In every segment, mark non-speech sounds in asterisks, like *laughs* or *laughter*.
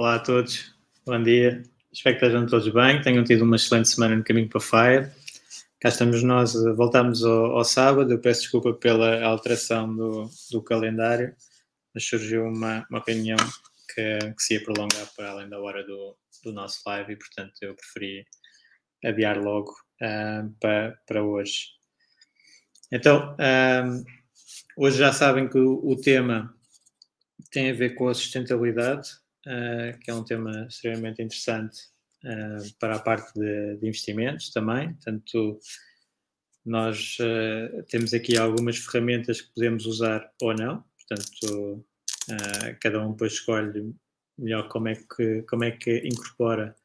Olá a todos, bom dia. Espero que estejam todos bem, tenham tido uma excelente semana no caminho para Fire. Cá estamos nós, voltamos ao, ao sábado. Eu peço desculpa pela alteração do, do calendário, mas surgiu uma, uma reunião que, que, se ia prolongar para além da hora do, do nosso live e, portanto, eu preferi adiar logo uh, para, para hoje. Então, uh, hoje já sabem que o, o tema tem a ver com a sustentabilidade uh, que é um tema extremamente interessante uh, para a parte de, de, investimentos também. Portanto, nós uh, temos aqui algumas ferramentas que podemos usar ou não. Portanto, cada um depois escolhe melhor como é que, como é que incorpora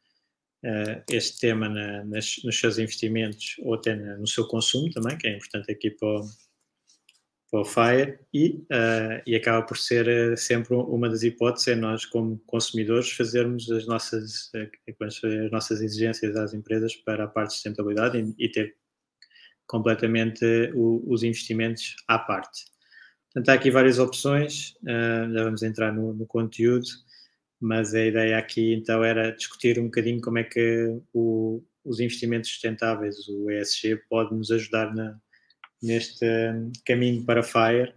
este tema na, nas, nos seus investimentos ou até no seu consumo também, que é importante aqui para o, para o FIRE e, uh, e acaba por ser uh, sempre uma das hipóteses é nós como consumidores fazermos as nossas, uh, as nossas exigências às empresas para a parte de sustentabilidade e, e ter completamente o, os investimentos à parte. Portanto, há aqui várias opções, já vamos entrar no, no, conteúdo, mas a ideia aqui então era discutir um bocadinho como é que o, os investimentos sustentáveis, o ESG, pode nos ajudar na, neste caminho para Fire,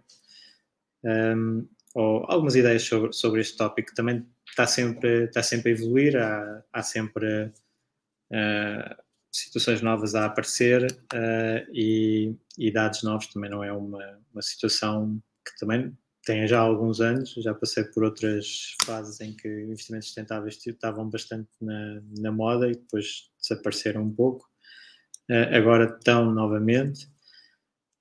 um, ou algumas ideias sobre, sobre este tópico. Também está sempre, está sempre a evoluir, há, há sempre uh, situações novas a aparecer uh, e, e, dados novos também não é uma, uma situação que também tem já alguns anos, já passei por outras fases em que investimentos sustentáveis estavam bastante na, na moda e depois desapareceram um pouco. Uh, agora estão novamente.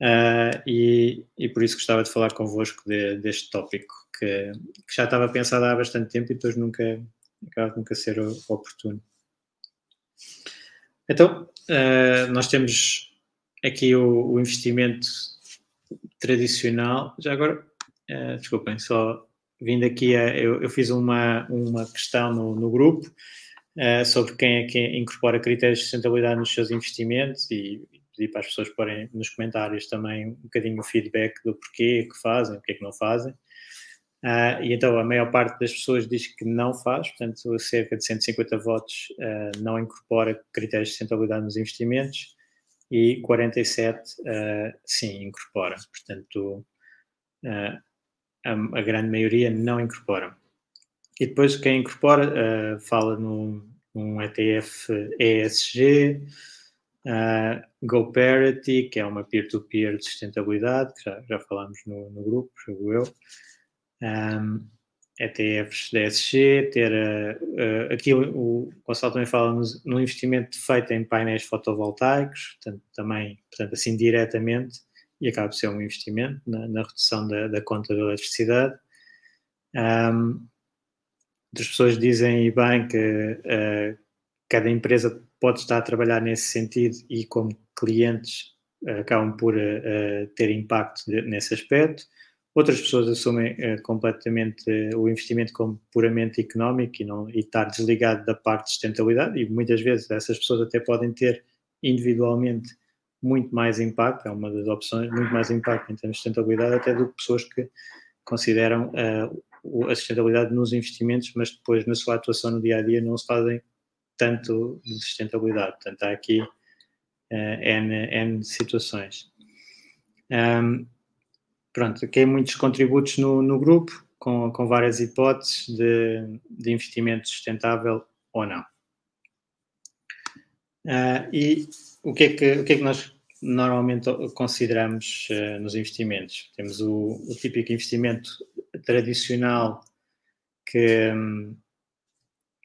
Uh, e, e, por isso gostava de falar convosco de, deste tópico que, que, já estava pensado há bastante tempo e depois nunca acaba de nunca ser oportuno. Então, uh, nós temos aqui o, o, investimento tradicional. Já agora, uh, desculpem, só vindo aqui, a, eu, eu, fiz uma, uma questão no, no grupo sobre quem é que incorpora critérios de sustentabilidade nos seus investimentos e pedir para as pessoas porem nos comentários também um bocadinho o feedback do porquê que fazem, o que é que não fazem. Uh, e então a maior parte das pessoas diz que não faz, portanto, cerca de 150 votos uh, não incorpora critérios de sustentabilidade nos investimentos e 47 uh, ah, sim incorpora. Portanto, a, a, grande maioria não incorpora. E depois quem incorpora fala num, num ETF ESG, Uh, GoParity, que é uma peer-to-peer -peer de sustentabilidade, que já, já falámos no, no grupo, jogo eu. Um, ETFs da ESG, ter uh, uh, aqui o, Gonçalo também fala no, no, investimento feito em painéis fotovoltaicos, portanto, também, portanto, assim diretamente, e acaba por ser um investimento na, na redução da, da, conta da eletricidade. Um, as pessoas dizem e bem que uh, cada empresa pode estar a trabalhar nesse sentido e como clientes acabam por uh, ter impacto nesse aspecto. Outras pessoas assumem uh, completamente o investimento como puramente económico e, não, e estar desligado da parte de sustentabilidade, e muitas vezes essas pessoas até podem ter individualmente muito mais impacto, é uma das opções, muito mais impacto em termos de sustentabilidade, até do que pessoas que consideram a sustentabilidade nos investimentos, mas depois na sua atuação no dia a dia não se fazem tanto de sustentabilidade. Portanto, há aqui uh, N, N situações. Um, pronto, aqui muitos contributos no, no grupo, com, com várias hipóteses de, de investimento sustentável ou não. Uh, e o que, é que, o que é que nós normalmente consideramos uh, nos investimentos? Temos o, o, típico investimento tradicional que, um,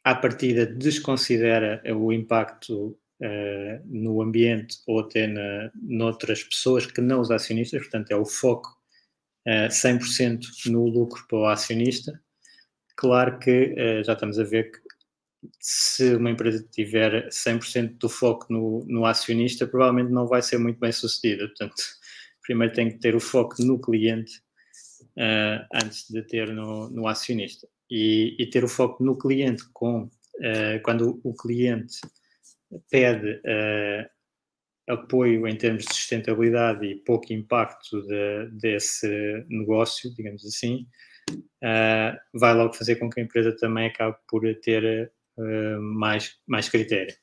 à partida, desconsidera o impacto uh, no ambiente ou até na, noutras pessoas que não os acionistas, portanto, é o foco uh, 100% no lucro para o acionista. Claro que uh, já estamos a ver que se uma empresa tiver 100% do foco no, no, acionista, provavelmente não vai ser muito bem sucedida. Portanto, primeiro tem que ter o foco no cliente antes de ter no, no acionista. E, e, ter o foco no cliente com uh, quando o cliente pede uh, apoio em termos de sustentabilidade e pouco impacto de, desse negócio, digamos assim, vai logo fazer com que a empresa também acabe por ter uh, mais, mais critério.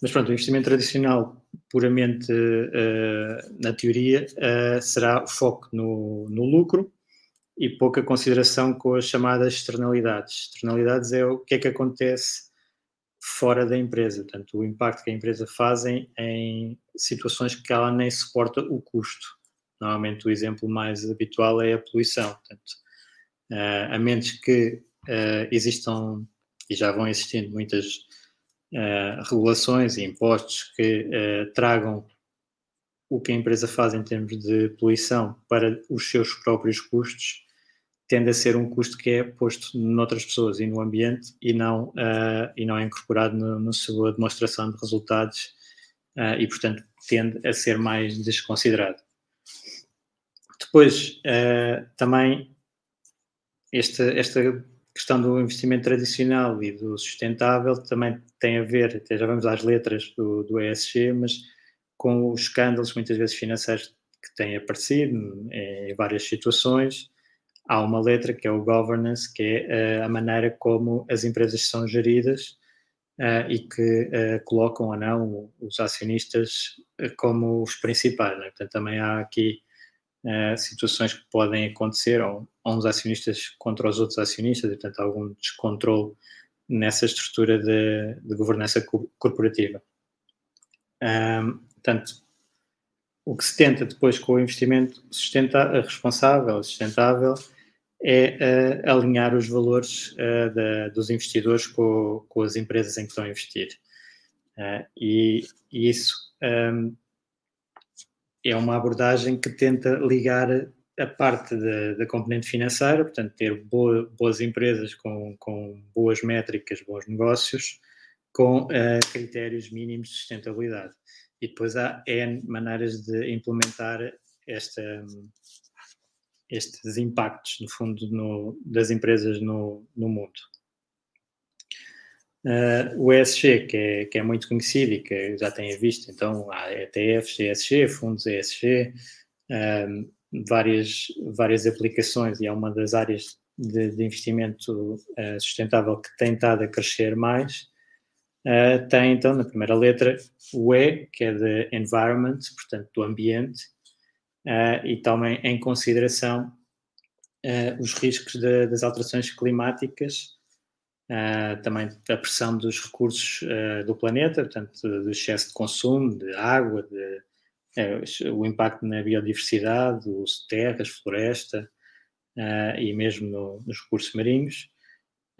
Mas pronto, o investimento tradicional, puramente uh, na teoria, uh, será o foco no, no, lucro e pouca consideração com as chamadas externalidades. Externalidades é o que é que acontece fora da empresa, portanto, o impacto que a empresa faz em, em situações que ela nem suporta o custo. Normalmente o exemplo mais habitual é a poluição, portanto, uh, a menos que existam e já vão existindo muitas uh, regulações e impostos que uh, tragam o que a empresa faz em termos de poluição para os seus próprios custos, tende a ser um custo que é posto noutras pessoas e no ambiente e não, uh, e não é incorporado na sua demonstração de resultados e, portanto, tende a ser mais desconsiderado. Depois, também, esta, esta questão do investimento tradicional e do sustentável também tem a ver, até já vamos às letras do, do ESG, mas com os escândalos muitas vezes financeiros que têm aparecido em várias situações, há uma letra que é o governance, que é eh, a maneira como as empresas são geridas uh, e que uh, colocam ou não os acionistas como os principais. Né? Portanto, também há aqui uh, situações que podem acontecer, ou, ou uns acionistas contra os outros acionistas, e portanto algum descontrole nessa estrutura de, de governança co corporativa. Um, portanto, o que se tenta depois com o investimento responsável, sustentável, é uh, alinhar os valores uh, da, dos investidores com, com, as empresas em que estão a investir. Uh, e, e, isso um, é uma abordagem que tenta ligar a parte da, componente financeira, portanto, ter boa, boas empresas com, com, boas métricas, bons negócios, com critérios mínimos de sustentabilidade. E depois há N maneiras de implementar esta, estes impactos, no fundo, no, das empresas no, no mundo. Uh, o ESG, que é, que é muito conhecido e que já têm visto, então há ETFs ESG, fundos ESG, um, várias, várias aplicações e é uma das áreas de, de investimento uh, sustentável que tem estado a crescer mais. Uh, tem então na primeira letra o E, que é de environment, portanto do ambiente, e também em consideração os riscos de, das alterações climáticas Uh, também a pressão dos recursos uh, do planeta, portanto, do excesso de consumo de água, de, uh, o impacto na biodiversidade, os terras, floresta e mesmo no, nos recursos marinhos,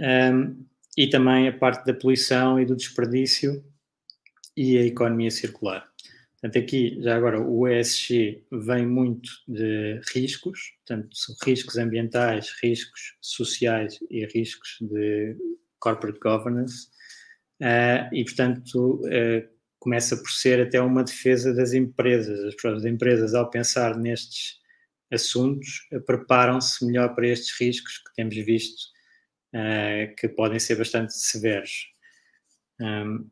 um, e também a parte da poluição e do desperdício e a economia circular. Portanto, aqui, já agora, o ESG vem muito de riscos, portanto, riscos ambientais, riscos sociais e riscos de corporate governance, uh, e, portanto, uh, começa por ser até uma defesa das empresas. As próprias empresas, ao pensar nestes assuntos, uh, preparam-se melhor para estes riscos que temos visto, que podem ser bastante severos. Um,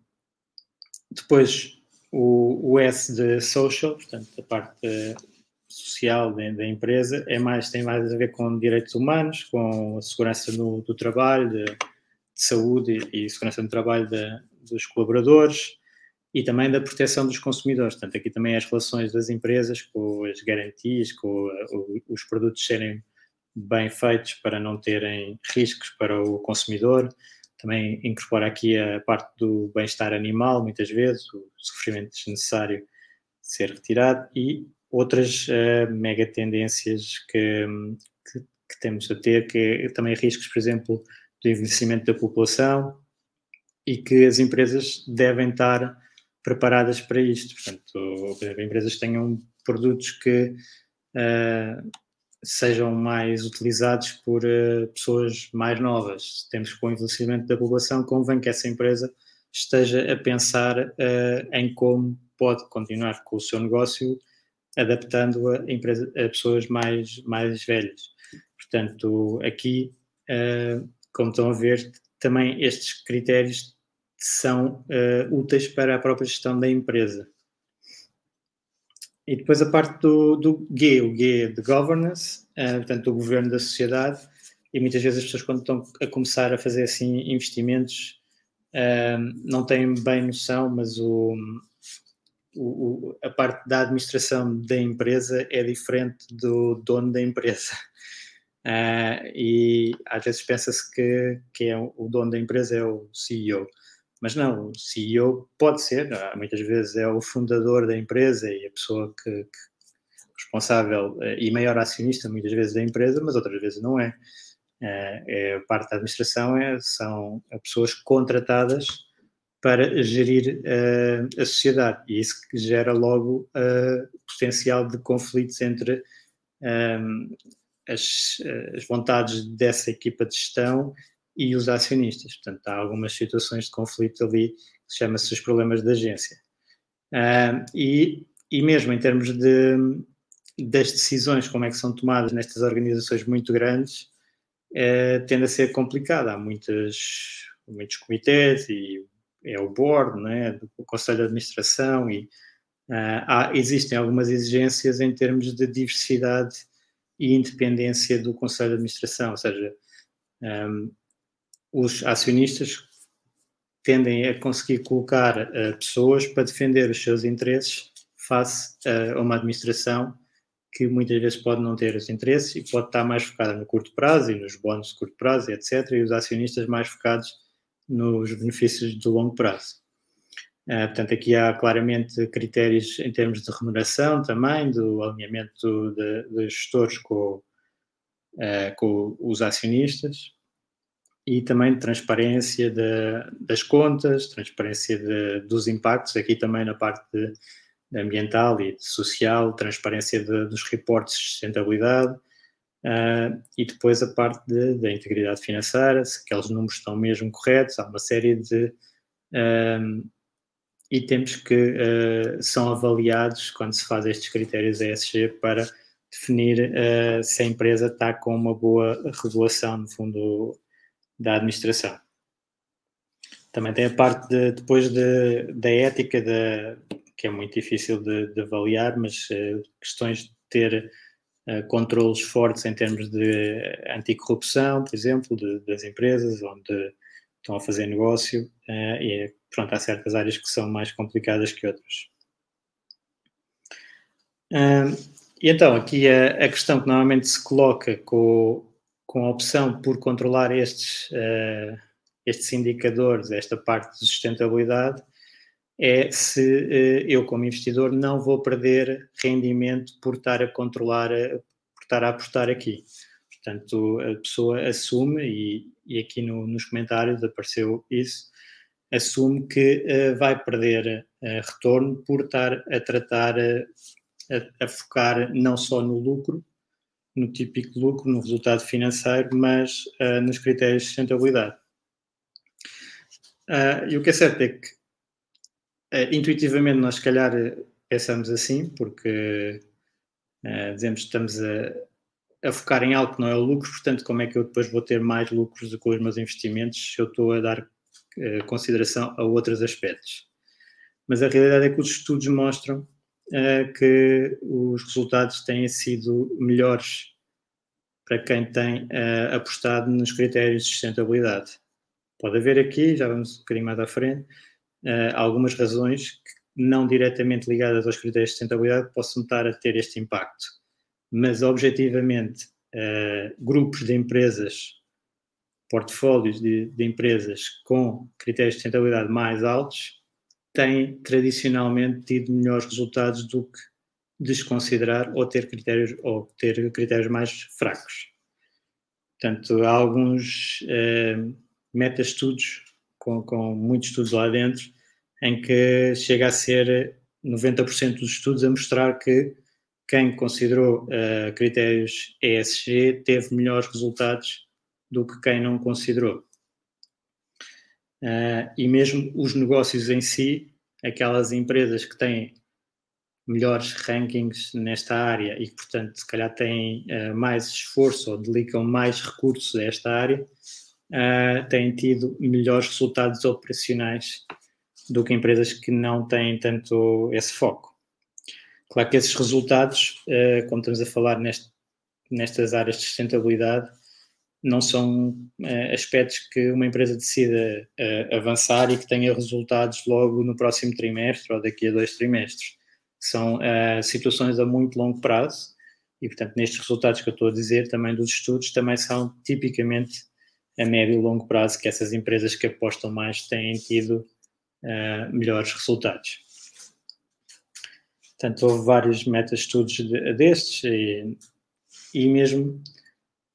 depois, o, o S de social, portanto, a parte social da, da, empresa, é mais, tem mais a ver com direitos humanos, com a segurança no, do trabalho, de, de saúde e segurança no trabalho de, dos colaboradores e também da proteção dos consumidores. Portanto, aqui também as relações das empresas com as garantias, com os produtos serem bem feitos para não terem riscos para o consumidor. Também incorpora aqui a parte do bem-estar animal, muitas vezes, o sofrimento desnecessário de ser retirado e outras uh, mega tendências que, que, que, temos a ter, que é também riscos, por exemplo, do envelhecimento da população e que as empresas devem estar preparadas para isto. Portanto, por exemplo, empresas tenham produtos que uh, sejam mais utilizados por uh, pessoas mais novas. Temos com o envelhecimento da população, convém que essa empresa esteja a pensar uh, em como pode continuar com o seu negócio adaptando a, empresa, a pessoas mais, mais velhas. Portanto, aqui, uh, como estão a ver, também estes critérios são úteis para a própria gestão da empresa. E depois a parte do, do G, o G de governance, uh, portanto, do governo da sociedade, e muitas vezes as pessoas quando estão a começar a fazer assim investimentos não têm bem noção, mas o, o, o, a parte da administração da empresa é diferente do dono da empresa. Uh, *laughs* e às vezes pensa-se que, que é o dono da empresa é o CEO. Mas não, o CEO pode ser, muitas vezes é o fundador da empresa e a pessoa que, que responsável eh, e maior acionista muitas vezes da empresa, mas outras vezes não é. Uh, é parte da administração é, são pessoas contratadas para gerir a sociedade e isso gera logo uh, potencial de conflitos entre as, as, vontades dessa equipa de gestão e os acionistas. Portanto, há algumas situações de conflito ali que chama-se os problemas da agência. Uh, e, e mesmo em termos de, das decisões, como é que são tomadas nestas organizações muito grandes, uh, tende a ser complicado. Há muitas, muitos comitês e é o board, né, o conselho de administração e uh, há, existem algumas exigências em termos de diversidade e independência do conselho de administração, ou seja, um, os acionistas tendem a conseguir colocar uh, pessoas para defender os seus interesses face uh, a uma administração que muitas vezes pode não ter os interesses e pode estar mais focada no curto prazo e nos bónus de curto prazo, etc., e os acionistas mais focados nos benefícios de longo prazo. Uh, portanto, aqui há claramente critérios em termos de remuneração também, do alinhamento de gestores com, uh, com, os acionistas e também de transparência de, das contas, transparência de, dos impactos, aqui também na parte de, ambiental e social, transparência dos reportes de sustentabilidade, Uh, e depois a parte da integridade financeira, se aqueles números estão mesmo corretos, há uma série de uh, itens que uh, são avaliados quando se faz estes critérios ESG para definir se a empresa está com uma boa regulação, no fundo, da administração. Também tem a parte de, depois de, da ética, de, que é muito difícil de, de avaliar, mas questões de ter uh, controles fortes em termos de anticorrupção, por exemplo, de, das empresas onde estão a fazer negócio uh, e pronto, há certas áreas que são mais complicadas que outras. Uh, e então, aqui a, a, questão que normalmente se coloca com, com a opção por controlar estes, uh, estes indicadores, esta parte de sustentabilidade, é se uh, eu, como investidor, não vou perder rendimento por estar a controlar, por estar a apostar aqui. Portanto, a pessoa assume, e, e aqui no, nos comentários apareceu isso, assume que uh, vai perder retorno por estar a tratar, a, a, focar não só no lucro, no típico lucro, no resultado financeiro, mas nos critérios de sustentabilidade. e o que é certo é que Uh, intuitivamente, nós, se calhar, pensamos assim, porque uh, dizemos que estamos a, a, focar em algo que não é o lucro, portanto, como é que eu depois vou ter mais lucros com os meus investimentos se eu estou a dar uh, consideração a outros aspectos? Mas a realidade é que os estudos mostram que os resultados têm sido melhores para quem tem apostado nos critérios de sustentabilidade. Pode haver aqui, já vamos um bocadinho mais à frente, uh, algumas razões que, não diretamente ligadas aos critérios de sustentabilidade possam estar a ter este impacto. Mas, objetivamente, grupos de empresas, portfólios de, de, empresas com critérios de sustentabilidade mais altos, têm tradicionalmente tido melhores resultados do que desconsiderar ou ter critérios ou ter critérios mais fracos. Portanto, há alguns uh, meta-estudos com, com muitos estudos lá dentro em que chega a ser 90% dos estudos a mostrar que quem considerou uh, critérios ESG teve melhores resultados do que quem não considerou. Uh, e mesmo os negócios em si, aquelas empresas que têm melhores rankings nesta área e que, portanto, se calhar têm uh, mais esforço ou dedicam mais recursos a esta área, têm tido melhores resultados operacionais do que empresas que não têm tanto esse foco. Claro que esses resultados, uh, como estamos a falar neste, nestas áreas de sustentabilidade, não são uh, aspectos que uma empresa decida uh, avançar e que tenha resultados logo no próximo trimestre ou daqui a dois trimestres. São situações a muito longo prazo e, portanto, nestes resultados que eu estou a dizer, também dos estudos, também são tipicamente a médio e longo prazo que essas empresas que apostam mais têm tido melhores resultados. Portanto, houve vários meta-estudos de, destes e, e mesmo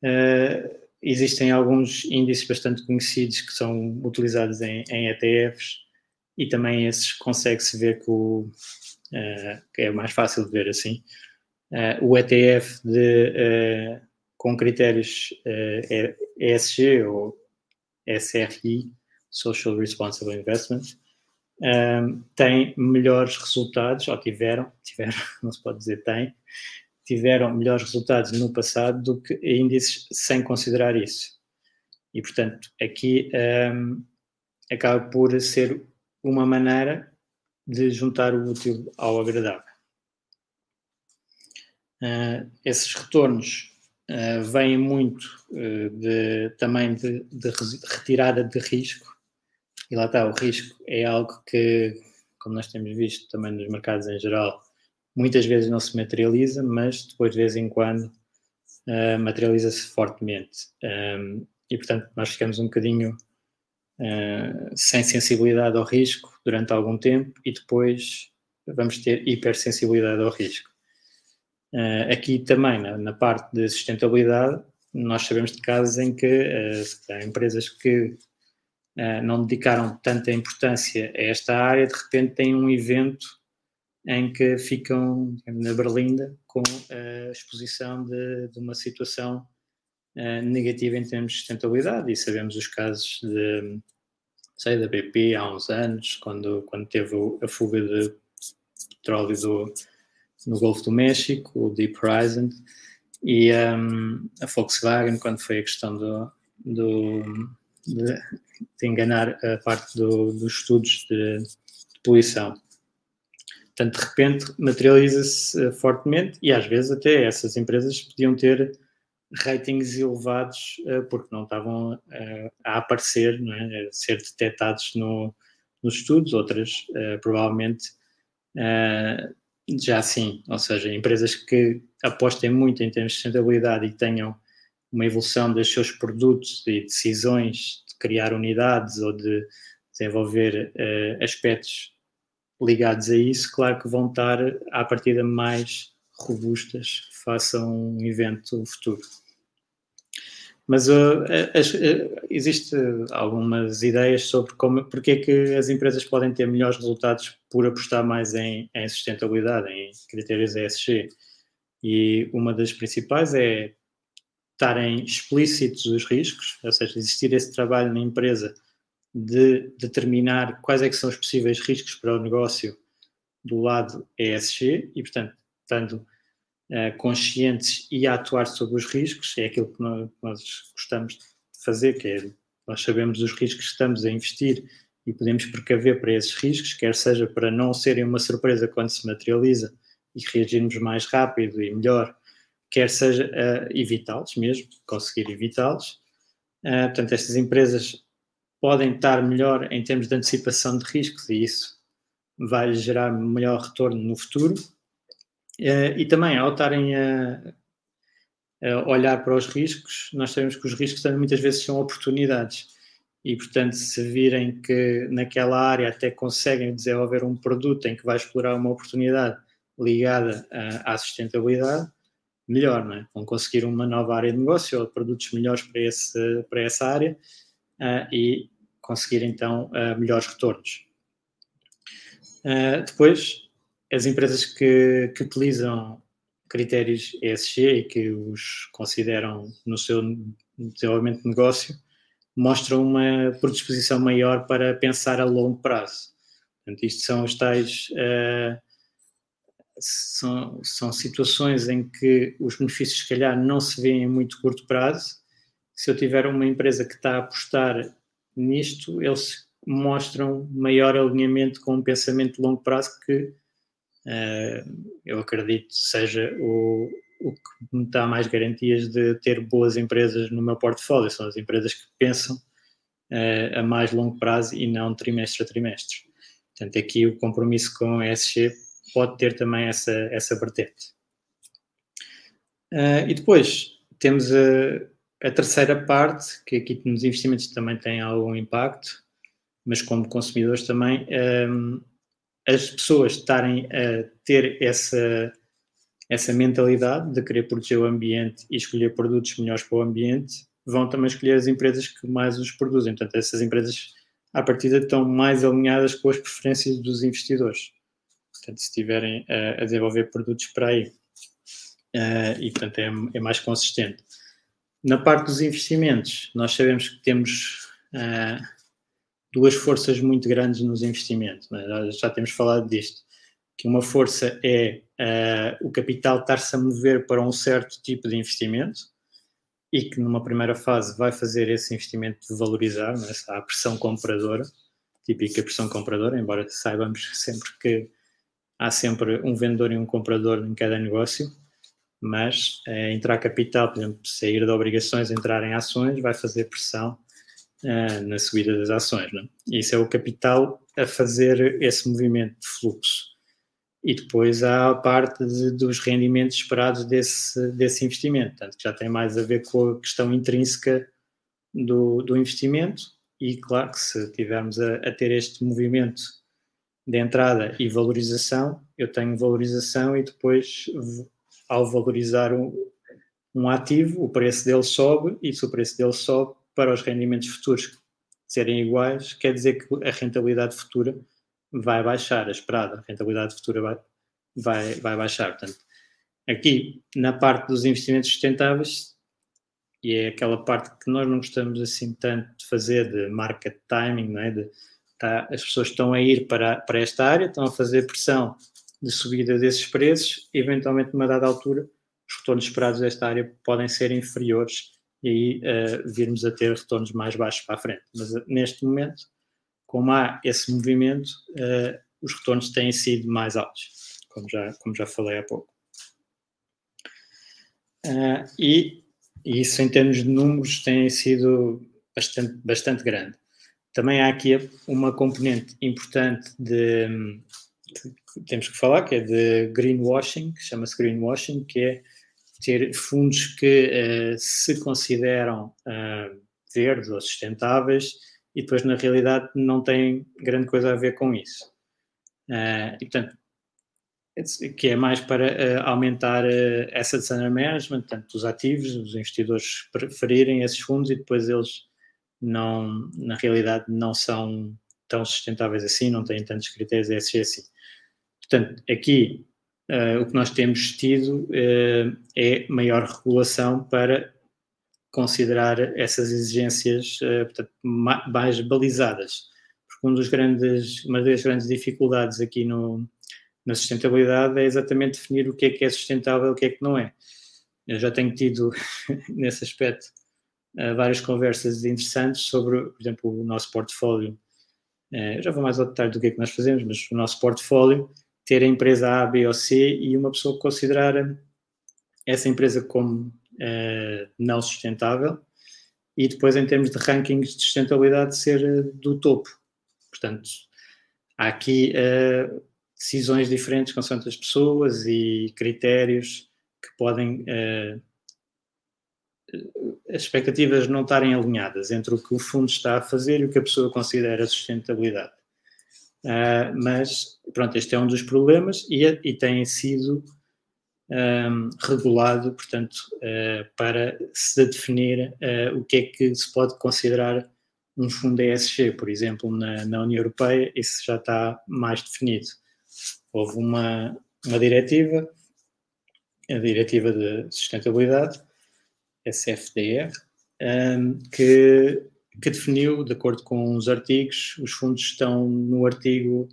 uh, existem alguns índices bastante conhecidos que são utilizados em, em ETFs e também esses consegue-se ver que, o, uh, que é mais fácil de ver assim. Uh, o ETF de, com critérios ESG ou SRI, Social Responsible Investment, têm melhores resultados, ou tiveram, tiveram, *laughs* não se pode dizer tem, tiveram melhores resultados no passado do que índices sem considerar isso. E, portanto, aqui um, acaba por ser uma maneira de juntar o útil ao agradável. Uh, esses retornos uh, vêm muito uh, de, também de, de retirada de risco e lá está, o risco é algo que, como nós temos visto também nos mercados em geral, muitas vezes não se materializa, mas depois de vez em quando uh, materializa-se fortemente. Um, e portanto nós ficamos um bocadinho uh, sem sensibilidade ao risco durante algum tempo e depois vamos ter hipersensibilidade ao risco. Uh, aqui também, na, na, parte de sustentabilidade, nós sabemos de casos em que uh, empresas que não dedicaram tanta importância a esta área, de repente têm um evento em que ficam na Berlinda com a exposição de, de uma situação uh, negativa em termos de sustentabilidade e sabemos os casos de, sei, da BP há uns anos, quando, quando teve a fuga de petróleo do, no Golfo do México, o Deep Horizon, e um, a Volkswagen, quando foi a questão do, do de, de enganar a parte do, dos estudos de, de, poluição. Portanto, de repente materializa-se uh, fortemente e às vezes até essas empresas podiam ter ratings elevados uh, porque não estavam uh, a aparecer, não é? a ser detectados no, nos estudos, outras provavelmente já sim, ou seja, empresas que apostem muito em termos de sustentabilidade e tenham uma evolução dos seus produtos e decisões de criar unidades ou de desenvolver aspectos ligados a isso, claro que vão estar à partida mais robustas face a um evento futuro. Mas uh, uh, existe algumas ideias sobre como, porque é que as empresas podem ter melhores resultados por apostar mais em, em sustentabilidade, em critérios ESG. E uma das principais é estarem explícitos os riscos, ou seja, existir esse trabalho na empresa de determinar quais é que são os possíveis riscos para o negócio do lado ESG e, portanto, estando uh, conscientes e a atuar sobre os riscos, é aquilo que nós, nós gostamos de fazer, que é nós sabemos os riscos que estamos a investir e podemos precaver para esses riscos, quer seja para não serem uma surpresa quando se materializa e reagirmos mais rápido e melhor quer seja uh, evitá-los mesmo, conseguir evitá-los. Uh, portanto, estas empresas podem estar melhor em termos de antecipação de riscos e isso vai gerar melhor retorno no futuro. Uh, e também, ao estarem a, olhar para os riscos, nós sabemos que os riscos também muitas vezes são oportunidades. E, portanto, se virem que naquela área até conseguem desenvolver um produto em que vai explorar uma oportunidade ligada à sustentabilidade, melhor, não é? Vão conseguir uma nova área de negócio ou produtos melhores para, esse, para essa área e conseguir então uh, melhores retornos. Uh, depois, as empresas que, que, utilizam critérios ESG e que os consideram no seu desenvolvimento de negócio mostram uma predisposição maior para pensar a longo prazo. Portanto, isto são os tais. Uh, são, são situações em que os benefícios, se calhar, não se vêem em muito curto prazo. Se eu tiver uma empresa que está a apostar nisto, eles mostram maior alinhamento com um pensamento de longo prazo que uh, eu acredito seja o, o que me dá mais garantias de ter boas empresas no meu portfólio. São as empresas que pensam uh, a mais longo prazo e não trimestre a trimestre. Portanto, aqui o compromisso com a ESG pode ter também essa, essa vertente. Uh, e depois temos a, a, terceira parte, que aqui nos investimentos também tem algum impacto, mas como consumidores também, um, as pessoas estarem a ter essa, essa mentalidade de querer proteger o ambiente e escolher produtos melhores para o ambiente, vão também escolher as empresas que mais os produzem. Portanto, essas empresas, à partida, estão mais alinhadas com as preferências dos investidores portanto, se estiverem a, a desenvolver produtos para aí. Uh, e, portanto, é, é, mais consistente. Na parte dos investimentos, nós sabemos que temos uh, duas forças muito grandes nos investimentos. Né? Já, temos falado disto. Que uma força é uh, o capital estar-se a mover para um certo tipo de investimento e que numa primeira fase vai fazer esse investimento valorizar, né? a pressão compradora, típica pressão compradora, embora saibamos sempre que há sempre um vendedor e um comprador em cada negócio, mas é, entrar capital, por exemplo, sair de obrigações, entrar em ações, vai fazer pressão uh, na subida das ações. Não? É? Isso é o capital a fazer esse movimento de fluxo. E depois há a parte de, dos rendimentos esperados desse, desse investimento, portanto, que já tem mais a ver com a questão intrínseca do, do investimento. E claro que se tivermos a, a ter este movimento de entrada e valorização, eu tenho valorização e depois, ao valorizar um, um ativo, o preço dele sobe e se o preço dele sobe, para os rendimentos futuros serem iguais, quer dizer que a rentabilidade futura vai baixar, a esperada a rentabilidade futura vai, vai, vai baixar. Portanto, aqui, na parte dos investimentos sustentáveis, e é aquela parte que nós não gostamos assim tanto de fazer, de market timing, não é? de Tá? As pessoas estão a ir para, para esta área, estão a fazer pressão de subida desses preços, eventualmente, numa dada altura, os retornos esperados desta área podem ser inferiores e aí uh, virmos a ter retornos mais baixos para a frente. Mas uh, neste momento, como há esse movimento, uh, os retornos têm sido mais altos, como já, como já falei há pouco. e, isso, em termos de números, tem sido bastante, bastante grande. Também há aqui uma componente importante de, que temos que falar, que é de greenwashing, que chama-se greenwashing, que é ter fundos que uh, se consideram uh, verdes ou sustentáveis e depois na realidade não têm grande coisa a ver com isso. Uh, e portanto, que é mais para aumentar uh, assets under management, portanto, os ativos, os investidores preferirem esses fundos e depois eles não, na realidade não são tão sustentáveis assim, não têm tantos critérios ESG assim. Portanto, aqui uh, o que nós temos tido uh, é maior regulação para considerar essas exigências uh, portanto, mais balizadas. Porque um dos grandes, uma das grandes dificuldades aqui no, na sustentabilidade é exatamente definir o que é que é sustentável e o que é que não é. Eu já tenho tido, *laughs* nesse aspecto, várias conversas interessantes sobre, por exemplo, o nosso portfólio. Já vou mais ao detalhe do que é que nós fazemos, mas o nosso portfólio, ter a empresa A, B ou C e uma pessoa considerar essa empresa como uh, não sustentável e depois, em termos de rankings de sustentabilidade, ser do topo. Portanto, há aqui decisões diferentes com as pessoas e critérios que podem as expectativas não estarem alinhadas entre o que o fundo está a fazer e o que a pessoa considera sustentabilidade. Uh, mas, pronto, este é um dos problemas e, e tem sido um, regulado, portanto, uh, para se definir uh, o que é que se pode considerar um fundo ESG, por exemplo, na, na União Europeia, isso já está mais definido. Houve uma, uma diretiva, a Diretiva de Sustentabilidade, SFDR, um, que, que definiu, de acordo com os artigos, os fundos estão no artigo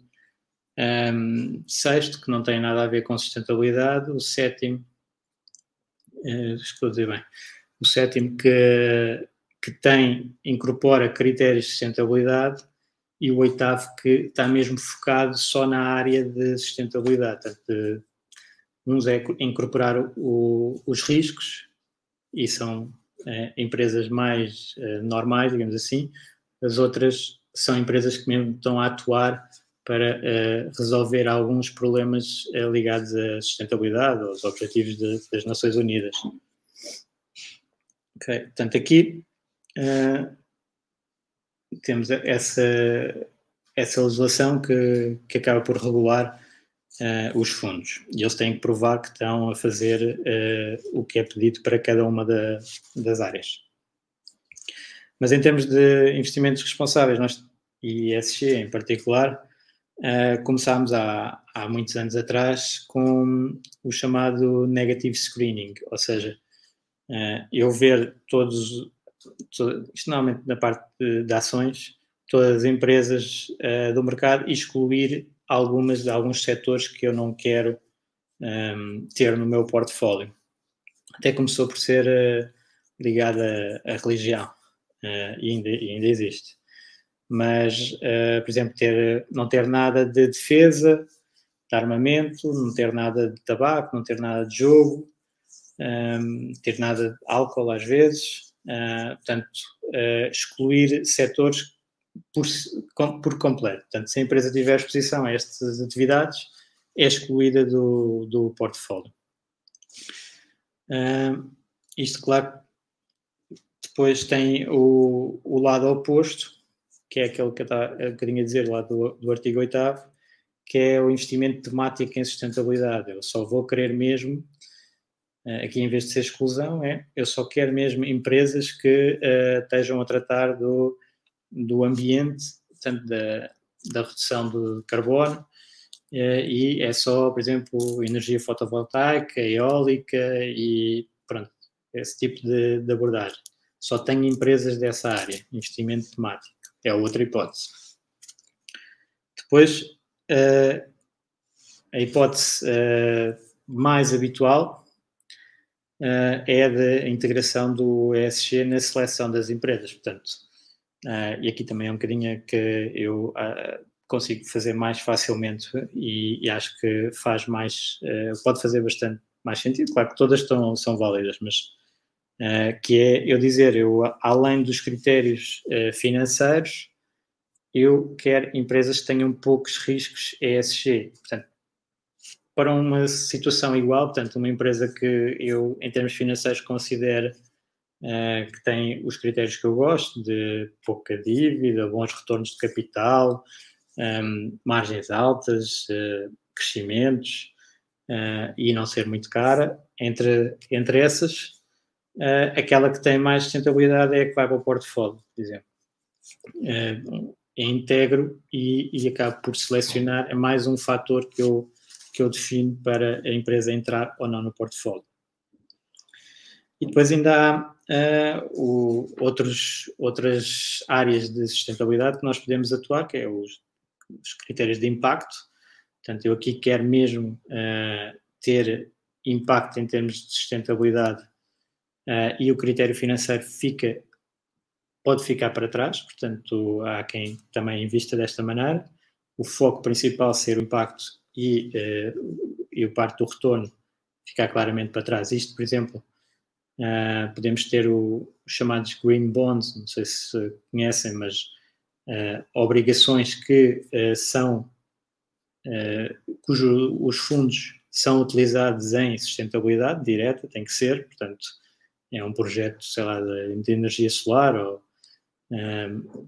um, sexto, que não tem nada a ver com sustentabilidade, o sétimo, uh, estou a dizer bem, o sétimo que, que tem, incorpora critérios de sustentabilidade. E o oitavo que está mesmo focado só na área de sustentabilidade. Portanto, uns é incorporar o, os riscos e são empresas mais é, normais, digamos assim, as outras são empresas que mesmo estão a atuar para uh, resolver alguns problemas ligados à sustentabilidade, aos objetivos de, das Nações Unidas. Ok, portanto, aqui uh, temos essa, essa legislação que, que acaba por regular os fundos. E eles têm que provar que estão a fazer o que é pedido para cada uma da, das áreas. Mas em termos de investimentos responsáveis, nós, e ESG em particular, Uh, começámos há, há muitos anos atrás com o chamado negative screening, ou seja, uh, eu ver todos, todo, isto normalmente na parte de, de, ações, todas as empresas uh, do mercado e excluir algumas de alguns setores que eu não quero um, ter no meu portfólio. Até começou por ser ligada à religião e ainda, e ainda existe mas, uh, por exemplo, ter, não ter nada de defesa, de armamento, não ter nada de tabaco, não ter nada de jogo, um, ter nada de álcool às vezes, uh, portanto, uh, excluir setores por, por completo. Portanto, se a empresa tiver exposição a estas atividades, é excluída do, do portfólio. Uh, isto, claro, depois tem o, o lado oposto, que é aquele que eu estava um bocadinho a dizer lá do, do artigo 8 que é o investimento temático em sustentabilidade. Eu só vou querer mesmo, eh, aqui em vez de ser exclusão, é eu só quero mesmo empresas que uh, estejam a tratar do, do ambiente, portanto, da, da redução do carbono, uh, e é só, por exemplo, energia fotovoltaica, eólica e pronto, esse tipo de, de abordagem. Só tenho empresas dessa área, investimento temático. É outra hipótese. Depois, uh, a hipótese uh, mais habitual é a da integração do ESG na seleção das empresas. Portanto, e aqui também é um bocadinho que eu consigo fazer mais facilmente e, e acho que faz mais, pode fazer bastante mais sentido. Claro que todas estão, são válidas, mas uh, que é eu dizer, eu além dos critérios uh, financeiros, eu quero empresas que tenham poucos riscos ESG. Portanto, para uma situação igual, portanto, uma empresa que eu, em termos financeiros, considero uh, que tem os critérios que eu gosto, de pouca dívida, bons retornos de capital, um, ehm, margens altas, uh, crescimentos uh, e não ser muito cara, entre, entre essas, aquela que tem mais sustentabilidade é a que vai para o portfólio, por exemplo. É integro e, e acabo por selecionar, é mais um fator que eu, que eu defino para a empresa entrar ou não no portfólio. E depois ainda há uh, o, outros, outras áreas de sustentabilidade que nós podemos atuar, que é os, os critérios de impacto. Portanto, eu aqui quero mesmo uh, ter impacto em termos de sustentabilidade uh, e o critério financeiro fica, pode ficar para trás, portanto, há quem também invista desta maneira. O foco principal ser o impacto e, uh, e o parte do retorno ficar claramente para trás. Isto, por exemplo, uh, podemos ter o, os chamados green bonds, não sei se conhecem, mas obrigações que são cujos os fundos são utilizados em sustentabilidade direta, tem que ser, portanto, é um projeto, sei lá, de, de energia solar ou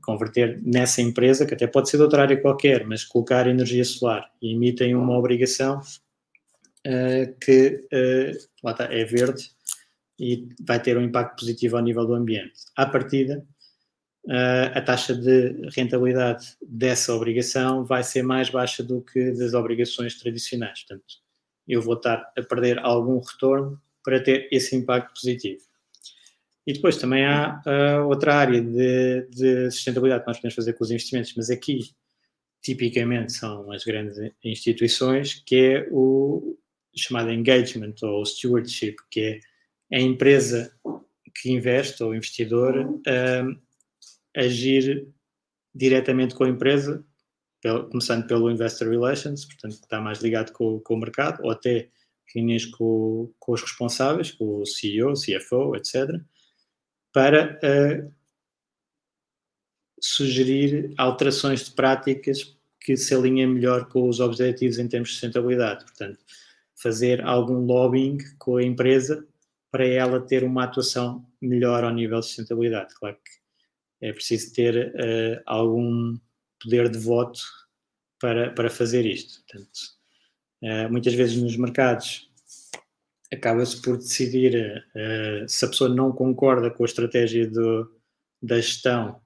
converter nessa empresa, que até pode ser de outra área qualquer, mas colocar energia solar e emitem uma obrigação uh, que uh, lá está, é verde e vai ter um impacto positivo ao nível do ambiente. À partida, uh, a taxa de rentabilidade dessa obrigação vai ser mais baixa do que das obrigações tradicionais. Portanto, eu vou estar a perder algum retorno para ter esse impacto positivo. E depois também há uh, outra área de, de, sustentabilidade que nós podemos fazer com os investimentos, mas aqui tipicamente são as grandes instituições, que é o chamado engagement ou stewardship, que é a empresa que investe ou investidor uh, agir diretamente com a empresa, pelo, começando pelo Investor Relations, portanto, que está mais ligado com, com o mercado, ou até reuniões com, com, os responsáveis, com o CEO, CFO, etc., para uh, sugerir alterações de práticas que se alinhem melhor com os objetivos em termos de sustentabilidade. Portanto, fazer algum lobbying com a empresa para ela ter uma atuação melhor ao nível de sustentabilidade. Claro que é preciso ter uh, algum poder de voto para, para fazer isto. Portanto, uh, muitas vezes nos mercados acaba-se por decidir uh, se a pessoa não concorda com a estratégia do, da gestão,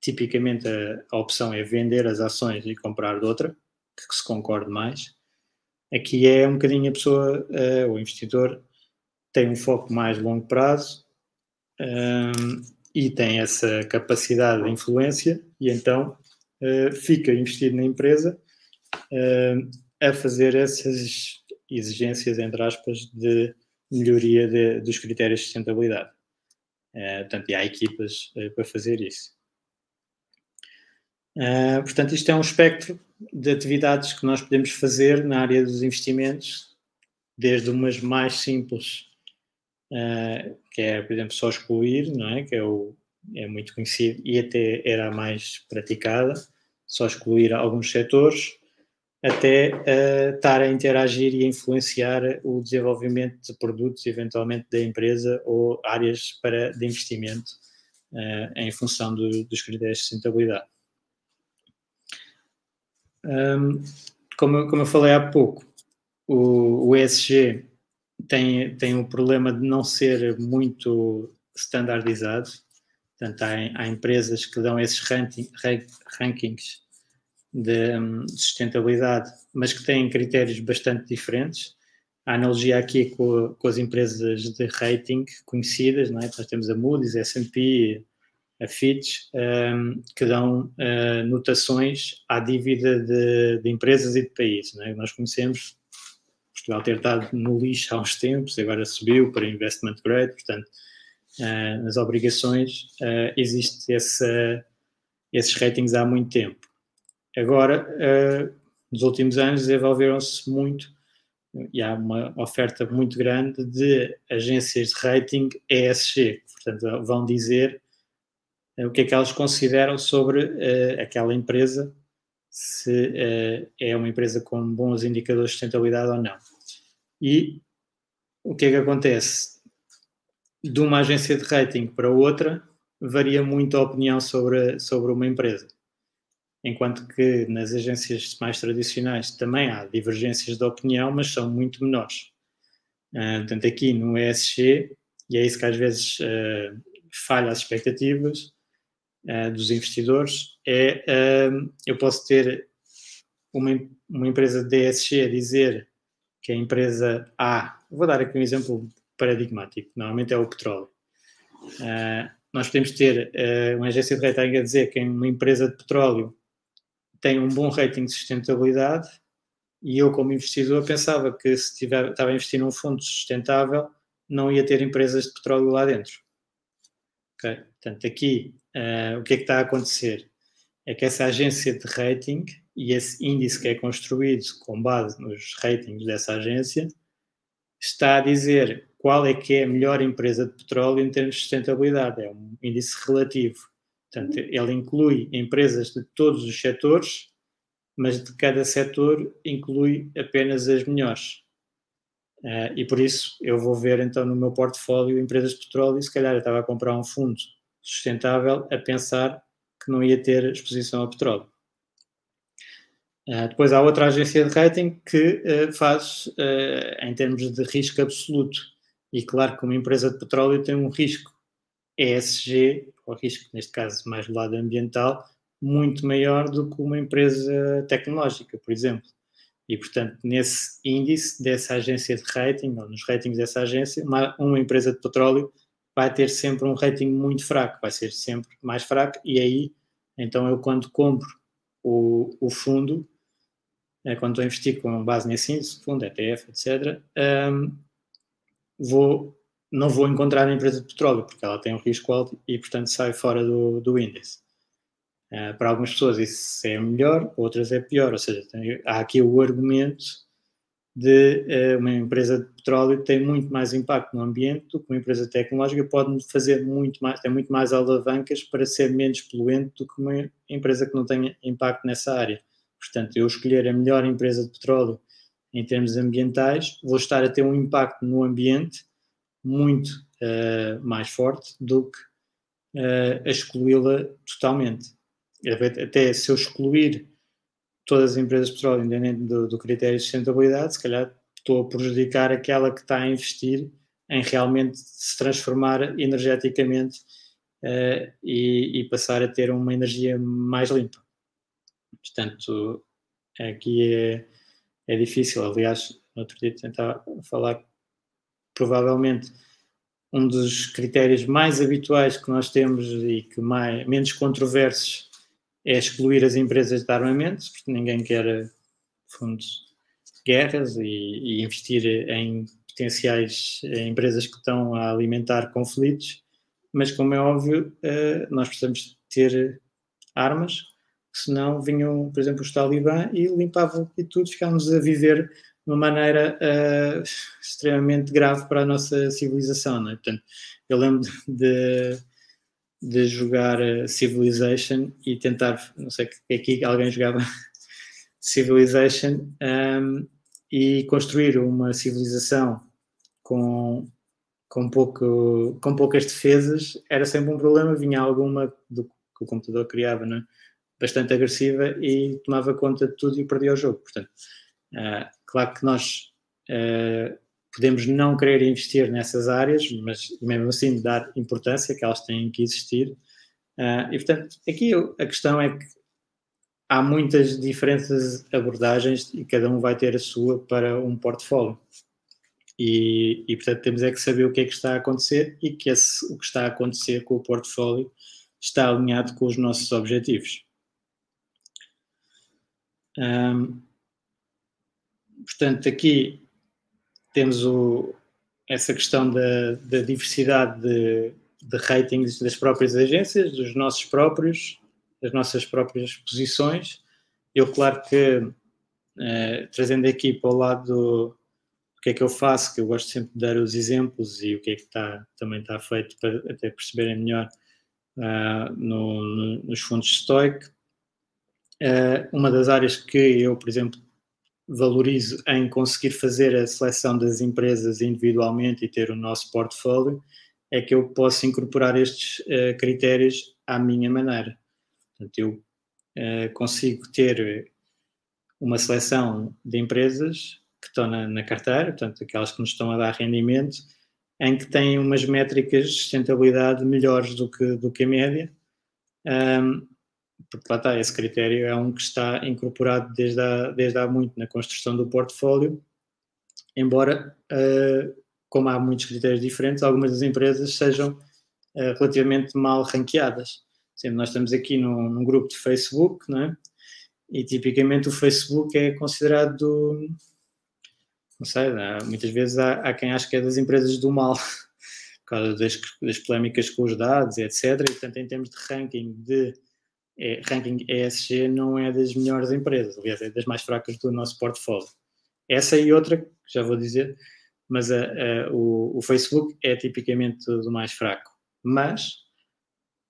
tipicamente a, a, opção é vender as ações e comprar de outra, que se concorde mais. Aqui é um bocadinho a pessoa, uh, o investidor, tem um foco mais longo prazo um, e tem essa capacidade de influência e então uh, fica investido na empresa uh, a fazer essas exigências, entre aspas, de melhoria de, dos critérios de sustentabilidade. Uh, portanto, e há equipas uh, para fazer isso. Uh, portanto, isto é um espectro de atividades que nós podemos fazer na área dos investimentos, desde umas mais simples, uh, que é, por exemplo, só excluir, não é? que é, o, é muito conhecido e até era a mais praticada, só excluir alguns setores, até uh, estar a interagir e a influenciar o desenvolvimento de produtos, eventualmente da empresa ou áreas para, de investimento uh, em função do, dos critérios de sustentabilidade. Um, como, como eu falei há pouco, o, o ESG tem, tem um problema de não ser muito standardizado. Portanto, há, há empresas que dão esses ranking, rankings de, de, sustentabilidade, mas que têm critérios bastante diferentes. A analogia aqui com, com as empresas de rating conhecidas, não é? nós temos a Moody's, a S&P, a Fitch, um, que dão uh, notações à dívida de, de, empresas e de países. É? Nós conhecemos Portugal ter estado no lixo há uns tempos, agora subiu para investment grade, portanto, uh, nas obrigações uh, existe esse, esses ratings há muito tempo. Agora, nos últimos anos, desenvolveram-se muito e há uma oferta muito grande de agências de rating ESG, portanto, vão dizer o que é que elas consideram sobre uh, aquela empresa, se uh, é uma empresa com bons indicadores de sustentabilidade ou não. E o que é que acontece? De uma agência de rating para outra, varia muito a opinião sobre, sobre uma empresa. Enquanto que nas agências mais tradicionais também há divergências de opinião, mas são muito menores. Uh, portanto, aqui no ESG, e é isso que às vezes uh, falha as expectativas, uh, dos investidores é eu posso ter uma, uma empresa de DSG a dizer que a empresa A, vou dar aqui um exemplo paradigmático, normalmente é o petróleo. Uh, nós podemos ter uma agência de rating a dizer que uma empresa de petróleo tem um bom rating de sustentabilidade e eu, como investidor, pensava que se tiver, estava a investir num fundo sustentável, não ia ter empresas de petróleo lá dentro. Okay? Portanto, aqui uh, o que é que está a acontecer? É que essa agência de rating e esse índice que é construído com base nos ratings dessa agência está a dizer qual é que é a melhor empresa de petróleo em termos de sustentabilidade. É um índice relativo. Portanto, ele inclui empresas de todos os setores, mas de cada setor inclui apenas as melhores. Uh, e por isso eu vou ver então no meu portfólio empresas de petróleo e se calhar eu estava a comprar um fundo sustentável a pensar que não ia ter exposição a petróleo. Uh, depois há outra agência de rating que uh, faz em termos de risco absoluto. E claro que uma empresa de petróleo tem um risco ESG, ou risco, neste caso mais do lado ambiental, muito maior do que uma empresa tecnológica, por exemplo. E, portanto, nesse índice dessa agência de rating, ou nos ratings dessa agência, uma, uma, empresa de petróleo vai ter sempre um rating muito fraco, vai ser sempre mais fraco, e aí, então, eu quando compro o, o fundo, quando estou a investir com base nesse índice, fundo, ETF, etc., um, vou, não vou encontrar a empresa de petróleo, porque ela tem um risco alto e, portanto, sai fora do, do índice. Uh, para algumas pessoas isso é melhor, outras é pior. Ou seja, tem, há aqui o argumento de uh, uma empresa de petróleo tem muito mais impacto no ambiente do que uma empresa tecnológica pode fazer muito mais, tem muito mais alavancas para ser menos poluente do que uma empresa que não tenha impacto nessa área. Portanto, eu escolher a melhor empresa de petróleo em termos ambientais, vou estar a ter um impacto no ambiente muito uh, mais forte do que a excluí-la totalmente até se eu excluir todas as empresas de petróleo, independente do, do critério de sustentabilidade, se calhar estou a prejudicar aquela que está a investir em realmente se transformar energeticamente uh, e, e, passar a ter uma energia mais limpa. Portanto, aqui é, é difícil. Aliás, no outro dia tentar falar, provavelmente um dos critérios mais habituais que nós temos e que mais, menos controversos é excluir as empresas de armamentos, porque ninguém quer fundos de guerras e, e investir em potenciais empresas que estão a alimentar conflitos, mas como é óbvio, eh, nós precisamos ter armas, senão vinham, por exemplo, os talibã e limpavam e tudo, ficámos a viver de uma maneira uh, extremamente grave para a nossa civilização. Não é? Portanto, eu lembro de de jogar eh, Civilization e tentar, não sei que aqui alguém jogava *laughs* Civilization um, e construir uma civilização com, com, pouco, com poucas defesas era sempre um problema, vinha alguma do que o computador criava, né? Bastante agressiva e tomava conta de tudo e perdia o jogo. Portanto, uh, claro que nós uh, podemos não querer investir nessas áreas, mas mesmo assim dar importância que elas têm que existir. Uh, e portanto, aqui a questão é que há muitas diferentes abordagens e cada um vai ter a sua para um portfólio. E, e portanto temos é que saber o que é que está a acontecer e que esse, o que está a acontecer com o portfólio está alinhado com os nossos objetivos. Um, portanto, aqui temos o, essa questão da, da diversidade de, de, ratings das próprias agências, dos nossos próprios, das nossas próprias posições. Eu, claro que, eh, trazendo aqui para o lado do que é que eu faço, que eu gosto sempre de dar os exemplos e o que é que está, também está feito para até perceberem melhor uh, no, no, nos fundos Stoic. Uh, uma das áreas que eu, por exemplo, valorizo em conseguir fazer a seleção das empresas individualmente e ter o nosso portfólio, é que eu posso incorporar estes uh, critérios à minha maneira. Portanto, eu uh, consigo ter uma seleção de empresas que estão na, na, carteira, portanto, aquelas que nos estão a dar rendimento, em que têm umas métricas de sustentabilidade melhores do que, do que a média. Um, porque lá está, esse critério é um que está incorporado desde há, desde há muito na construção do portfólio, embora, uh, como há muitos critérios diferentes, algumas das empresas sejam uh, relativamente mal ranqueadas. Sempre nós estamos aqui num, num, grupo de Facebook, não é? E tipicamente o Facebook é considerado, não sei, muitas vezes há, há, quem acha que é das empresas do mal, *laughs* por causa das, das polémicas com os dados, etc. E, portanto, em termos de ranking de é, ranking ESG não é das melhores empresas, aliás, é das mais fracas do nosso portfólio. Essa e outra, já vou dizer, mas a, a, o, o, Facebook é tipicamente do mais fraco. Mas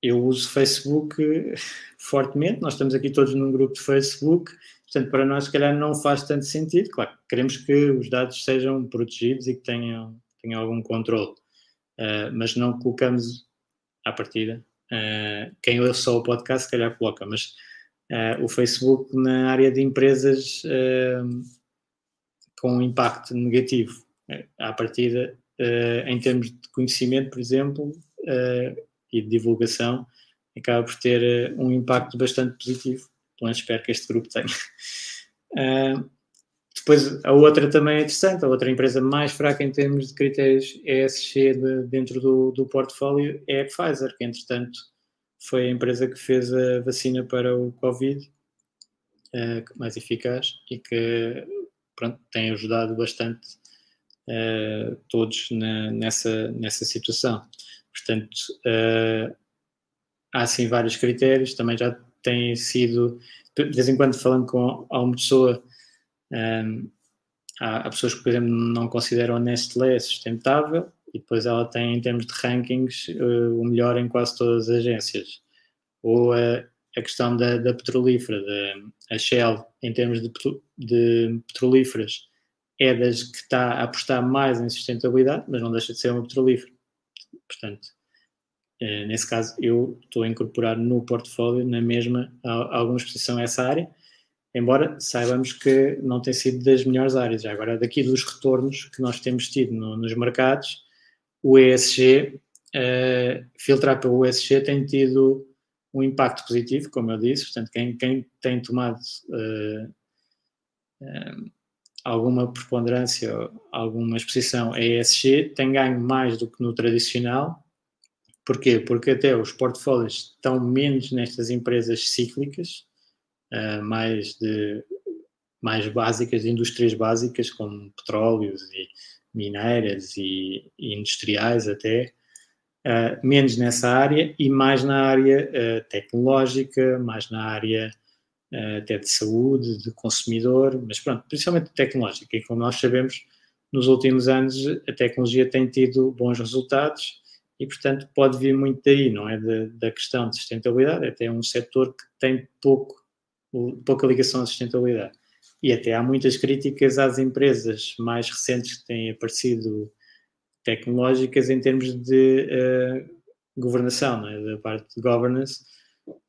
eu uso Facebook *laughs* fortemente, nós estamos aqui todos num grupo de Facebook Portanto, para nós, se calhar, não faz tanto sentido. Claro, queremos que os dados sejam protegidos e que tenham, tenham algum controle, uh, mas não colocamos à partida. Uh, quem ouve só o podcast, se calhar, coloca, mas uh, o Facebook na área de empresas com um impacto negativo, à partida, em termos de conhecimento, por exemplo, e de divulgação, acaba por ter um impacto bastante positivo pelo menos espero que este grupo tenha. *laughs* Depois, a outra também é interessante, a outra empresa mais fraca em termos de critérios ESG de, dentro do, do portfólio é a Pfizer, que entretanto foi a empresa que fez a vacina para o Covid, uh, mais eficaz, e que pronto, tem ajudado bastante uh, todos na, nessa, nessa situação. Portanto, uh, há sim vários critérios, também já têm sido, de vez em quando falando com alguma pessoa, um, há, há, pessoas que, por exemplo, não consideram a Nestlé sustentável e depois ela tem, em termos de rankings, uh, o melhor em quase todas as agências. Ou a, a questão da, da petrolífera, da, a Shell, em termos de, de petrolíferas, é das que está a apostar mais em sustentabilidade, mas não deixa de ser uma petrolífera. Portanto, eh, nesse caso, eu estou a incorporar no portfólio, na mesma, alguma exposição a essa área, embora saibamos que não tem sido das melhores áreas. Agora, daqui dos retornos que nós temos tido no, nos mercados, o ESG, uh, eh, filtrar pelo ESG tem tido um impacto positivo, como eu disse, portanto, quem, quem tem tomado uh, uh, alguma preponderância, alguma exposição a ESG, tem ganho mais do que no tradicional, Porquê? Porque até os portfólios estão menos nestas empresas cíclicas, uh, mais, de, mais básicas, de indústrias básicas, como petróleos e mineiras e, e industriais até, uh, menos nessa área e mais na área uh, tecnológica, mais na área até de saúde, de consumidor, mas pronto, principalmente tecnológica. E como nós sabemos, nos últimos anos a tecnologia tem tido bons resultados e, portanto, pode vir muito daí, não é? Da, da questão de sustentabilidade, é até um setor que tem pouco, pouca ligação à sustentabilidade. E até há muitas críticas às empresas mais recentes que têm aparecido tecnológicas em termos de uh, governação, é? da parte de governance,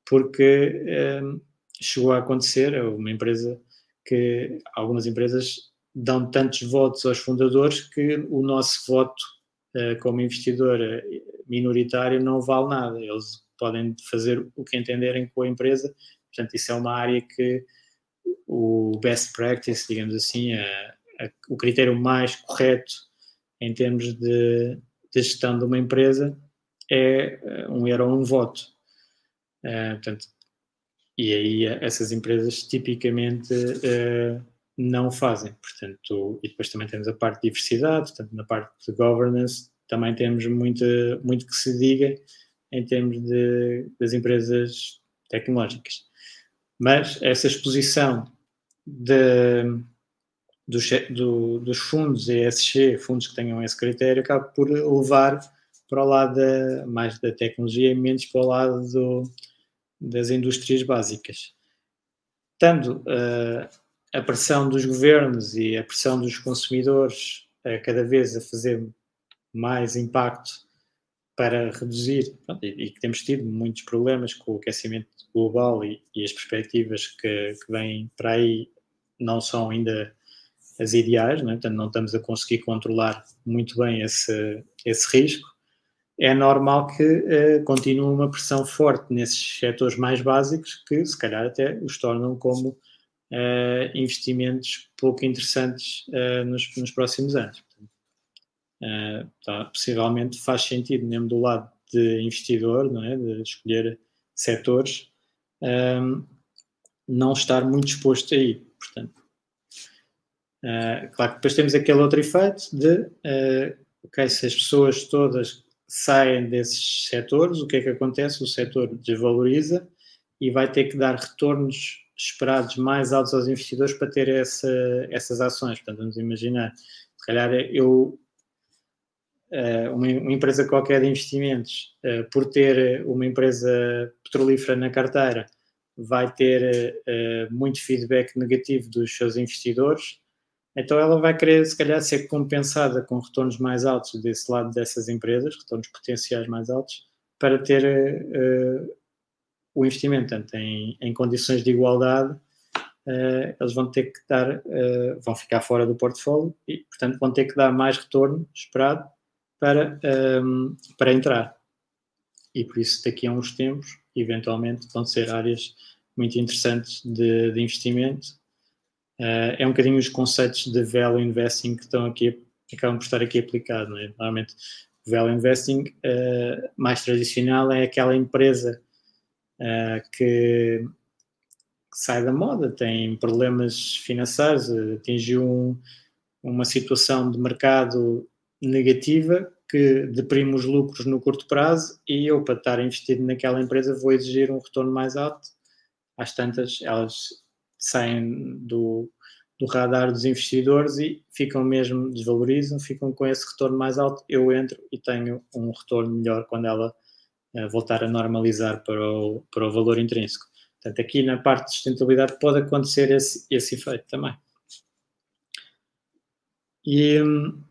porque uh, chegou a acontecer uma empresa que algumas empresas dão tantos votos aos fundadores que o nosso voto eh, como investidor eh, minoritário não vale nada. Eles podem fazer o que entenderem com a empresa. Portanto, isso é uma área que o best practice, digamos assim, a, a, o critério mais correto em termos de, de, gestão de uma empresa é eh, um euro um voto. Uh, portanto, e aí essas empresas tipicamente uh, não fazem. Portanto, e depois também temos a parte de diversidade, portanto, na parte de governance também temos muito, muito que se diga em termos de, das empresas tecnológicas. Mas essa exposição de, dos, do, dos fundos ESG, fundos que tenham esse critério, acaba por levar para o lado da, mais da tecnologia e menos para o lado do, das indústrias básicas. Tendo uh, a pressão dos governos e a pressão dos consumidores uh, cada vez a fazer mais impacto para reduzir, pronto, e, que temos tido muitos problemas com o aquecimento global e, e as perspectivas que, que, vêm para aí não são ainda as ideais, né? portanto não estamos a conseguir controlar muito bem esse, esse risco, é normal que uh, continue uma pressão forte nesses setores mais básicos que se calhar até os tornam como uh, investimentos pouco interessantes uh, nos, nos próximos anos. Tá, possivelmente faz sentido mesmo do lado de investidor, não é? de escolher setores, um, não estar muito exposto aí. Portanto, uh, claro que depois temos aquele outro efeito de, uh, ok, se as pessoas todas saem desses setores, o que é que acontece? O setor desvaloriza e vai ter que dar retornos esperados mais altos aos investidores para ter essa, essas ações. Portanto, vamos imaginar, se calhar eu uma, uma, empresa qualquer de investimentos, uh, por ter uma empresa petrolífera na carteira, vai ter muito feedback negativo dos seus investidores, então ela vai querer, se calhar, ser compensada com retornos mais altos desse lado dessas empresas, retornos potenciais mais altos, para ter o investimento. Portanto, em, em condições de igualdade, eles vão ter que dar, vão ficar fora do portfólio e, portanto, vão ter que dar mais retorno esperado para, um, para entrar. E por isso, daqui a uns tempos, eventualmente, vão ser áreas muito interessantes de, de investimento. Uh, é um bocadinho os conceitos de value investing que estão aqui, acabam por estar aqui aplicados. É? Normalmente, value investing uh, mais tradicional é aquela empresa uh, que, que, sai da moda, tem problemas financeiros, atingiu um, uma situação de mercado negativa que deprime os lucros no curto prazo e eu, para estar investido naquela empresa, vou exigir um retorno mais alto. Às tantas, elas saem do, do radar dos investidores e ficam mesmo, desvalorizam, ficam com esse retorno mais alto. Eu entro e tenho um retorno melhor quando ela uh, voltar a normalizar para o, para o valor intrínseco. Portanto, aqui na parte de sustentabilidade pode acontecer esse, esse efeito também. E, hum,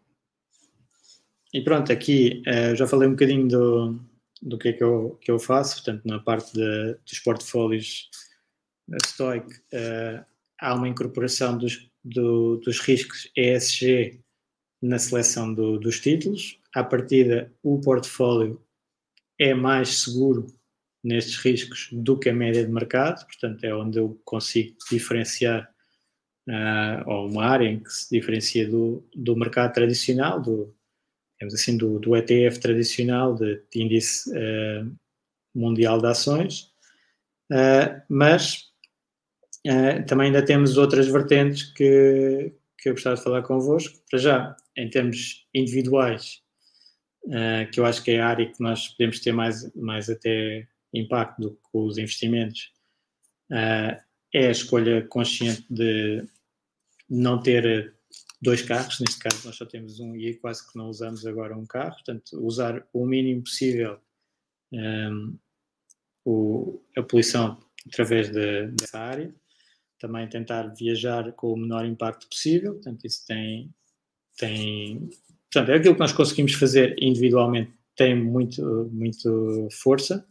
e pronto, aqui uh, já falei um bocadinho do, do que é que eu, que eu faço, portanto, na parte de, dos portfólios da Stoic, uh, há uma incorporação dos, do, dos riscos ESG na seleção do, dos títulos. À partida, o portfólio é mais seguro nestes riscos do que a média de mercado, portanto, é onde eu consigo diferenciar, uh, ou uma área em que se diferencia do, do mercado tradicional, do, digamos assim, do, do ETF tradicional, de, índice uh, mundial de ações, uh, mas uh, também ainda temos outras vertentes que, que eu gostava de falar convosco. Para já, em termos individuais, que eu acho que é a área que nós podemos ter mais, mais até impacto do que os investimentos, é a escolha consciente de não ter dois carros, neste caso nós só temos um e quase que não usamos agora um carro, portanto, usar o mínimo possível um, o, a poluição através de, dessa área, também tentar viajar com o menor impacto possível, portanto, isso tem, tem portanto, é aquilo que nós conseguimos fazer individualmente tem muito, muito força,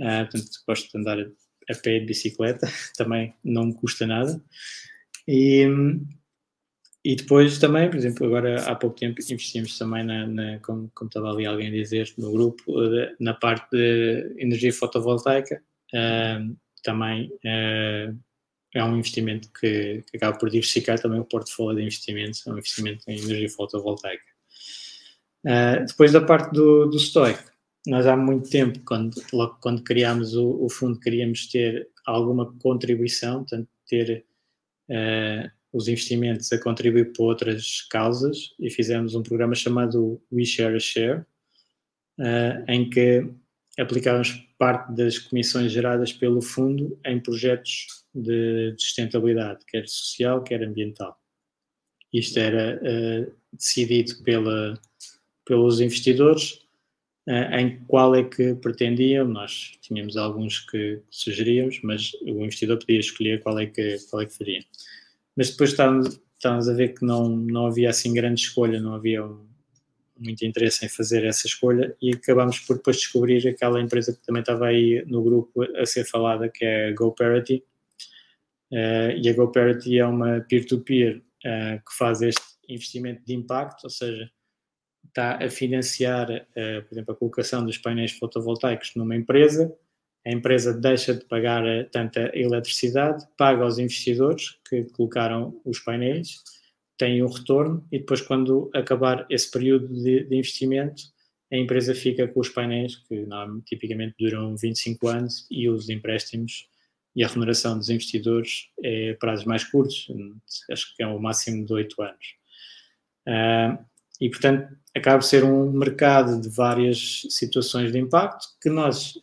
uh, portanto, gosto de andar a pé de bicicleta, *laughs* também não me custa nada, e, e depois também, por exemplo, agora há pouco tempo investimos também na, na como, como, estava ali alguém a dizer no grupo, na parte de energia fotovoltaica, uh, também uh, é um investimento que, que, acaba por diversificar também o portfólio de investimentos, é um investimento em energia fotovoltaica. Uh, depois da parte do, do Stoic, nós há muito tempo, quando, logo quando criámos o, o fundo, queríamos ter alguma contribuição, portanto, ter uh, os investimentos a contribuir para outras causas e fizemos um programa chamado We Share a Share, uh, em que aplicávamos parte das comissões geradas pelo fundo em projetos de, de sustentabilidade, quer social, quer ambiental. Isto era uh, decidido pela, pelos investidores uh, em qual é que pretendiam. Nós tínhamos alguns que sugeríamos, mas o investidor podia escolher qual é que, qual é que faria mas depois estávamos, a ver que não, não havia assim grande escolha, não havia muito interesse em fazer essa escolha e acabámos por depois descobrir aquela empresa que também estava aí no grupo a ser falada, que é a GoParity. Uh, e a GoParity é uma peer-to-peer -peer, uh, que faz este investimento de impacto, ou seja, está a financiar, uh, por exemplo, a colocação dos painéis fotovoltaicos numa empresa a empresa deixa de pagar eh, tanta eletricidade, paga aos investidores que colocaram os painéis, tem um retorno e depois, quando acabar esse período de, de investimento, a empresa fica com os painéis, que não, tipicamente duram 25 anos, e os empréstimos e a remuneração dos investidores é prazos mais curtos, acho que é o máximo de 8 anos. Uh, e, portanto, acaba por ser um mercado de várias situações de impacto que nós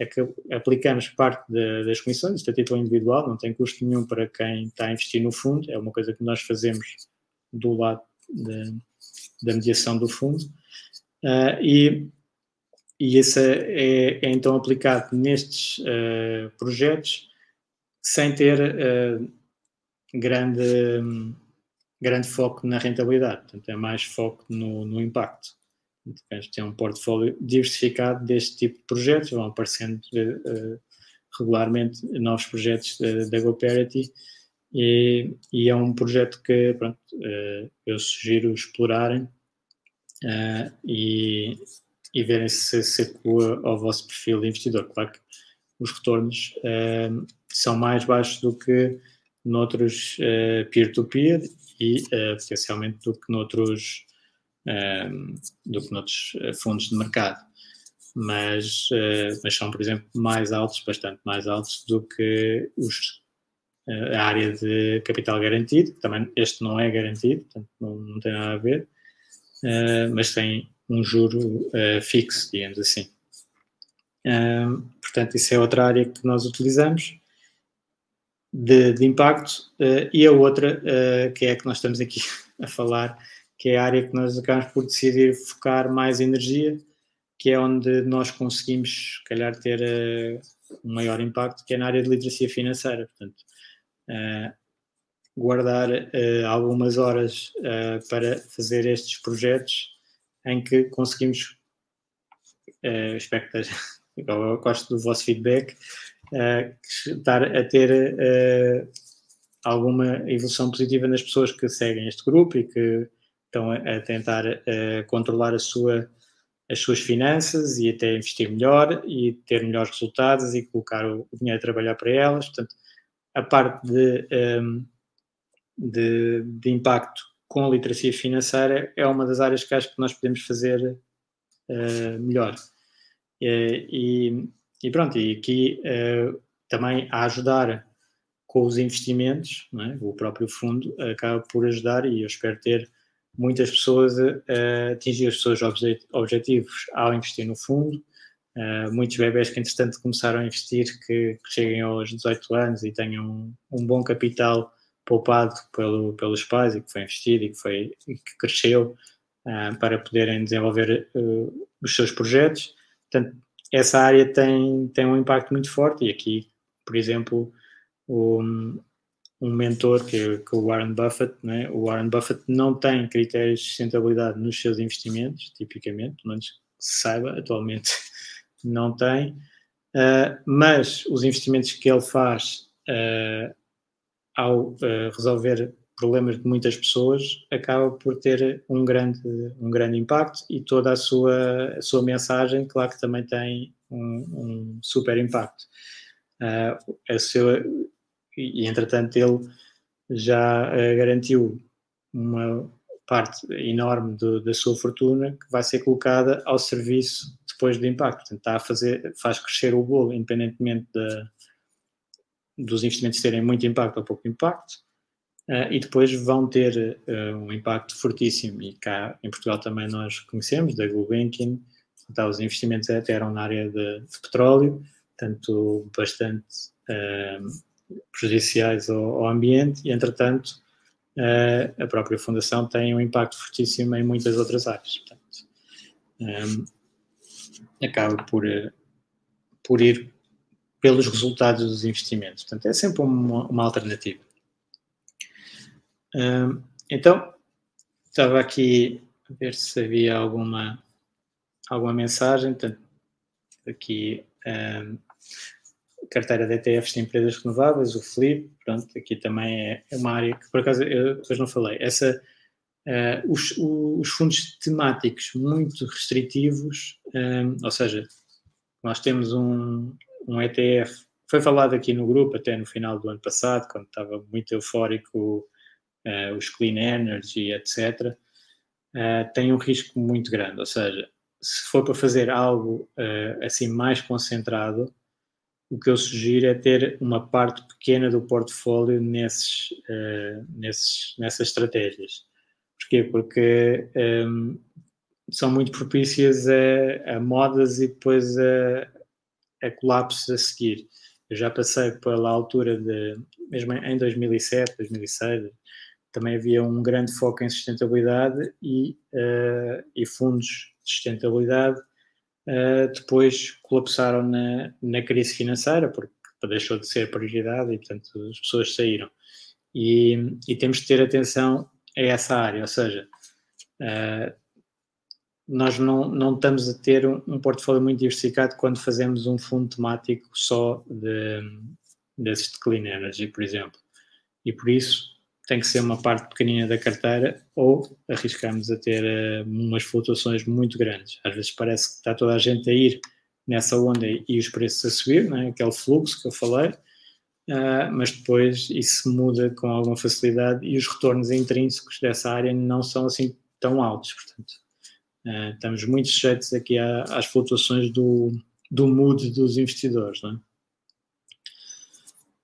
aplicamos parte das comissões, isto é título individual, não tem custo nenhum para quem está a investir no fundo, é uma coisa que nós fazemos do lado de, da mediação do fundo. Uh, e, e isso é, é, então aplicado nestes uh, projetos sem ter uh, grande, grande foco na rentabilidade. Portanto, é mais foco no, no impacto. Portanto, ter um portfólio diversificado deste tipo de projetos, vão aparecendo uh, regularmente novos projetos da GoParity e, e, é um projeto que pronto, uh, eu sugiro explorarem e, e verem se se adequa ao vosso perfil de investidor. Claro que os retornos são mais baixos do que noutros uh, peer-to-peer e uh, potencialmente do que noutros, uh, do que noutros fundos de mercado. Mas, mas são, por exemplo, mais altos, bastante mais altos do que os, a área de capital garantido. Também este não é garantido, portanto não, não tem nada a ver, mas tem um juro fixo, digamos assim. portanto, isso é outra área que nós utilizamos de, de impacto uh, e a outra, uh, que é a que nós estamos aqui *laughs* a falar, que é a área que nós acabamos por decidir focar mais energia, que é onde nós conseguimos, se calhar, ter uh, um maior impacto, que é na área de literacia financeira. Portanto, guardar algumas horas para fazer estes projetos em que conseguimos, espero que *laughs* gosto do vosso feedback, uh, estar a ter uh, alguma evolução positiva nas pessoas que seguem este grupo e que estão a, tentar uh, controlar a sua, as suas finanças e até investir melhor e ter melhores resultados e colocar o, dinheiro a trabalhar para elas. Portanto, a parte de, ehm, de, de, impacto com a literacia financeira é uma das áreas que acho que nós podemos fazer uh, melhor. e, e pronto, e aqui uh, também a ajudar com os investimentos, é? o próprio fundo acaba por ajudar e eu espero ter muitas pessoas a, atingir os seus objetivos ao investir no fundo. Uh, muitos bebés que, entretanto, começaram a investir, que, que cheguem aos 18 anos e tenham um, um bom capital poupado pelo, pelos pais e que foi investido e que, foi, e que cresceu uh, para poderem desenvolver uh, os seus projetos. Portanto, essa área tem, tem um impacto muito forte e aqui, por exemplo, um, um mentor que que o Warren Buffett, né? o Warren Buffett não tem critérios de sustentabilidade nos seus investimentos, tipicamente, pelo menos se saiba, atualmente *laughs* não tem, uh, mas os investimentos que ele faz uh, ao uh, resolver problemas de muitas pessoas, acaba por ter um grande, um grande impacto e toda a sua, a sua mensagem, claro que também tem um, um super impacto. Uh, seu, e, entretanto, ele já uh, garantiu uma parte enorme do, da sua fortuna que vai ser colocada ao serviço depois do impacto. Portanto, está a fazer, faz crescer o bolo, independentemente de, dos investimentos terem muito impacto ou pouco impacto Uh, e depois vão ter uh, um impacto fortíssimo. E cá em Portugal também nós conhecemos, da Gulbenkian, então, os investimentos até eram na área de, de petróleo, tanto bastante uh, prejudiciais ao, ao, ambiente, e entretanto a própria Fundação tem um impacto fortíssimo em muitas outras áreas. Portanto, um, acaba por, por ir pelos resultados dos investimentos. Portanto, é sempre uma, uma alternativa então, estava aqui a ver se havia alguma, alguma mensagem. Portanto, aqui um, carteira de ETFs de empresas renováveis, o Flip, pronto, aqui também é, é uma área que por acaso eu depois não falei. Essa, uh, os, os, fundos temáticos muito restritivos, um, ou seja, nós temos um, um ETF, foi falado aqui no grupo até no final do ano passado, quando estava muito eufórico uh, os clean energy, etc., uh, eh, têm um risco muito grande. Ou seja, se for para fazer algo uh, assim mais concentrado, o que eu sugiro é ter uma parte pequena do portfólio nesses, nesses, nessas estratégias. Porquê? Porque um, ehm, são muito propícias a, a modas e depois a, a colapsos a seguir. Eu já passei pela altura de, mesmo em 2007, 2006, também havia um grande foco em sustentabilidade e, uh, e fundos de sustentabilidade uh, depois colapsaram na, na crise financeira, porque deixou de ser prioridade e, portanto, as pessoas saíram. E, e temos de ter atenção a essa área, ou seja, uh, nós não, não estamos a ter um, um, portfólio muito diversificado quando fazemos um fundo temático só de, desses de clean energy, por exemplo. E por isso tem que ser uma parte pequenina da carteira ou arriscamos a ter uh, umas flutuações muito grandes. Às vezes parece que está toda a gente a ir nessa onda e os preços a subir, né? aquele fluxo que eu falei, uh, mas depois isso muda com alguma facilidade e os retornos intrínsecos dessa área não são assim tão altos. Portanto, uh, estamos muito sujeitos aqui às flutuações do, do mood dos investidores. Não é?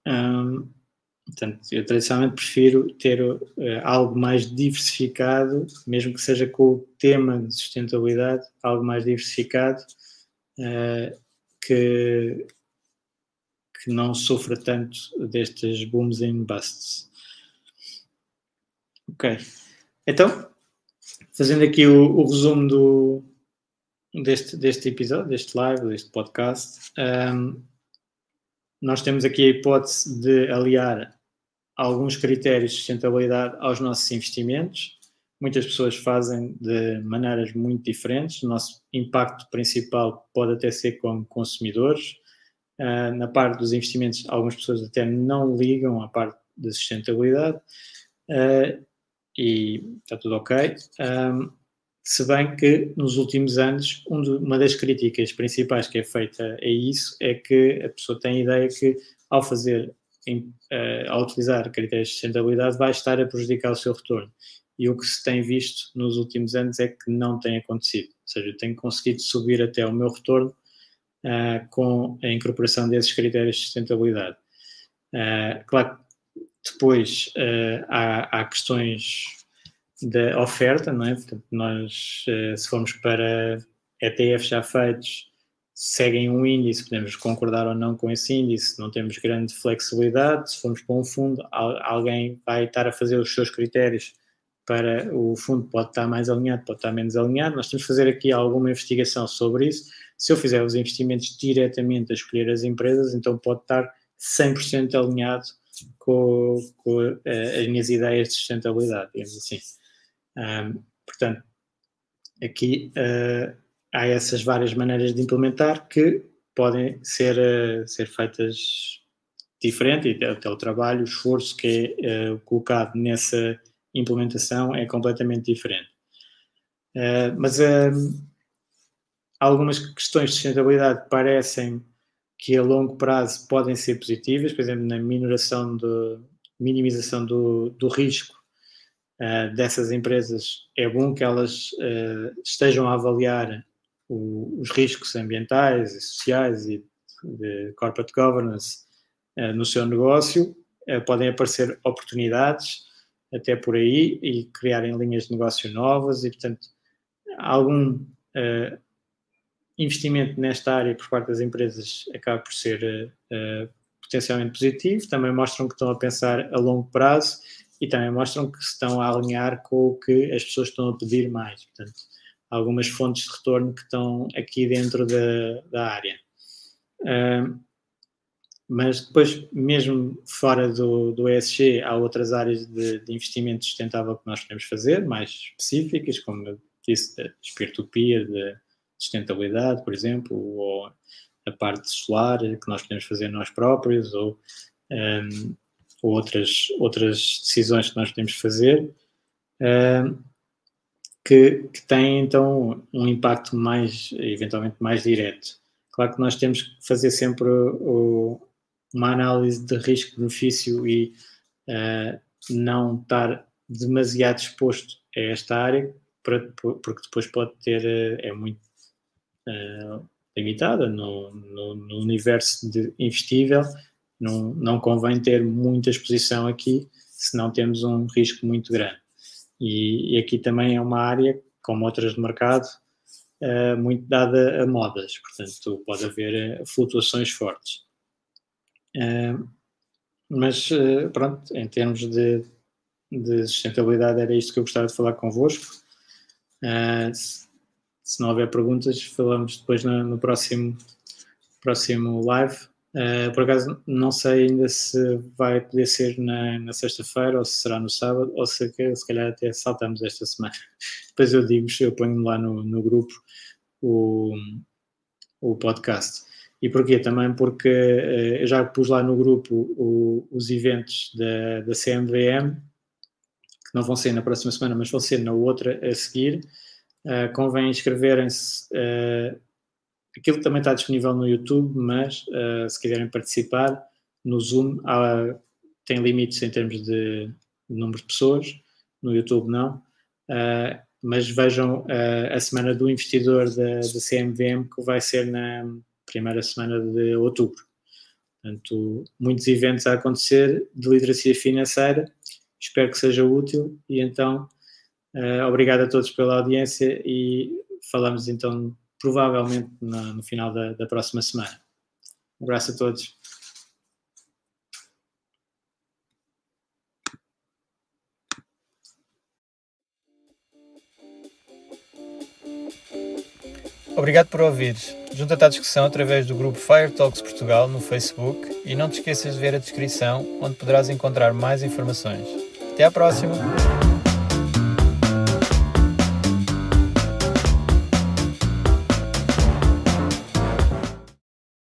um, Portanto, eu tradicionalmente prefiro ter uh, algo mais diversificado, mesmo que seja com o tema de sustentabilidade, algo mais diversificado, uh, que, que não sofra tanto destes booms and busts. Ok. Então, fazendo aqui o, o resumo do, deste, deste episódio, deste live, deste podcast, um, ehm, nós temos aqui a hipótese de aliar alguns critérios de sustentabilidade aos nossos investimentos. Muitas pessoas fazem de maneiras muito diferentes. O nosso impacto principal pode até ser como consumidores. Uh, na parte dos investimentos, algumas pessoas até não ligam à parte da sustentabilidade uh, e está tudo ok. Um, se bem que nos últimos anos, um de, uma das críticas principais que é feita a isso é que a pessoa tem a ideia que ao fazer em, uh, ao utilizar critérios de sustentabilidade, vai estar a prejudicar o seu retorno. E o que se tem visto nos últimos anos é que não tem acontecido. Ou seja, eu tenho conseguido subir até o meu retorno uh, com a incorporação desses critérios de sustentabilidade. Uh, claro depois há, há, questões da oferta, não é? Portanto, nós, se formos para ETFs já feitos, seguem um índice, podemos concordar ou não com esse índice, não temos grande flexibilidade. Se formos para um fundo, alguém vai estar a fazer os seus critérios para o fundo, pode estar mais alinhado, pode estar menos alinhado. Nós temos que fazer aqui alguma investigação sobre isso. Se eu fizer os investimentos diretamente a escolher as empresas, então pode estar 100% alinhado com, com uh, as minhas ideias de sustentabilidade, digamos assim. Um, portanto, aqui uh, há essas várias maneiras de implementar que podem ser, uh, ser feitas diferente e até o trabalho, o esforço que é uh, colocado nessa implementação é completamente diferente. Uh, mas algumas questões de sustentabilidade parecem que a longo prazo podem ser positivas, por exemplo, na minoração de, minimização do, do risco uh, dessas empresas, é bom que elas uh, estejam a avaliar o, os riscos ambientais e sociais e de corporate governance uh, no seu negócio, uh, podem aparecer oportunidades até por aí e criarem linhas de negócio novas e, portanto, algum uh, investimento nesta área por parte das empresas acaba por ser potencialmente positivo, também mostram que estão a pensar a longo prazo e também mostram que estão a alinhar com o que as pessoas estão a pedir mais. Portanto, algumas fontes de retorno que estão aqui dentro da, da área. Uh, mas depois, mesmo fora do, do ESG, há outras áreas de, de, investimento sustentável que nós podemos fazer, mais específicas, como eu disse, de peer-to-peer, de sustentabilidade, por exemplo, ou a parte solar que nós podemos fazer nós próprios, ou, um, ou outras, outras decisões que nós podemos fazer. Um, que, que têm então um impacto mais, eventualmente mais direto. Claro que nós temos que fazer sempre o, uma análise de risco-benefício e uh, não estar demasiado exposto a esta área, para, porque depois pode ter, eh, é muito uh, limitada no, no, no, universo de investível, não, não convém ter muita exposição aqui, senão temos um risco muito grande. E, e aqui também é uma área, como outras de mercado, uh, muito dada a modas, portanto pode haver uh, flutuações fortes. Uh, mas pronto, em termos de, de, sustentabilidade era isto que eu gostava de falar convosco. Se, se, não houver perguntas, falamos depois no, no próximo, próximo live Uh, por acaso não sei ainda se vai poder ser na, na sexta-feira ou se será no sábado ou se, se calhar até saltamos esta semana. *laughs* Depois eu digo, eu ponho lá no, no grupo o, o podcast. E porquê? Também porque uh, eu já pus lá no grupo o, os eventos da, da CMVM, que não vão ser na próxima semana, mas vão ser na outra a seguir. Uh, convém inscreverem-se Aquilo também está disponível no YouTube, mas uh, se quiserem participar, no Zoom há, tem limites em termos de, de número de pessoas, no YouTube não. Uh, mas vejam uh, a semana do investidor da, da CMVM, que vai ser na primeira semana de outubro. Portanto, muitos eventos a acontecer de literacia financeira. Espero que seja útil e então, uh, obrigado a todos pela audiência e falamos então provavelmente no, no final da, da próxima semana. Um abraço a todos. Obrigado por ouvires. Junta-te à discussão através do grupo Fire Talks Portugal no Facebook e não te esqueças de ver a descrição onde poderás encontrar mais informações. Até à próxima!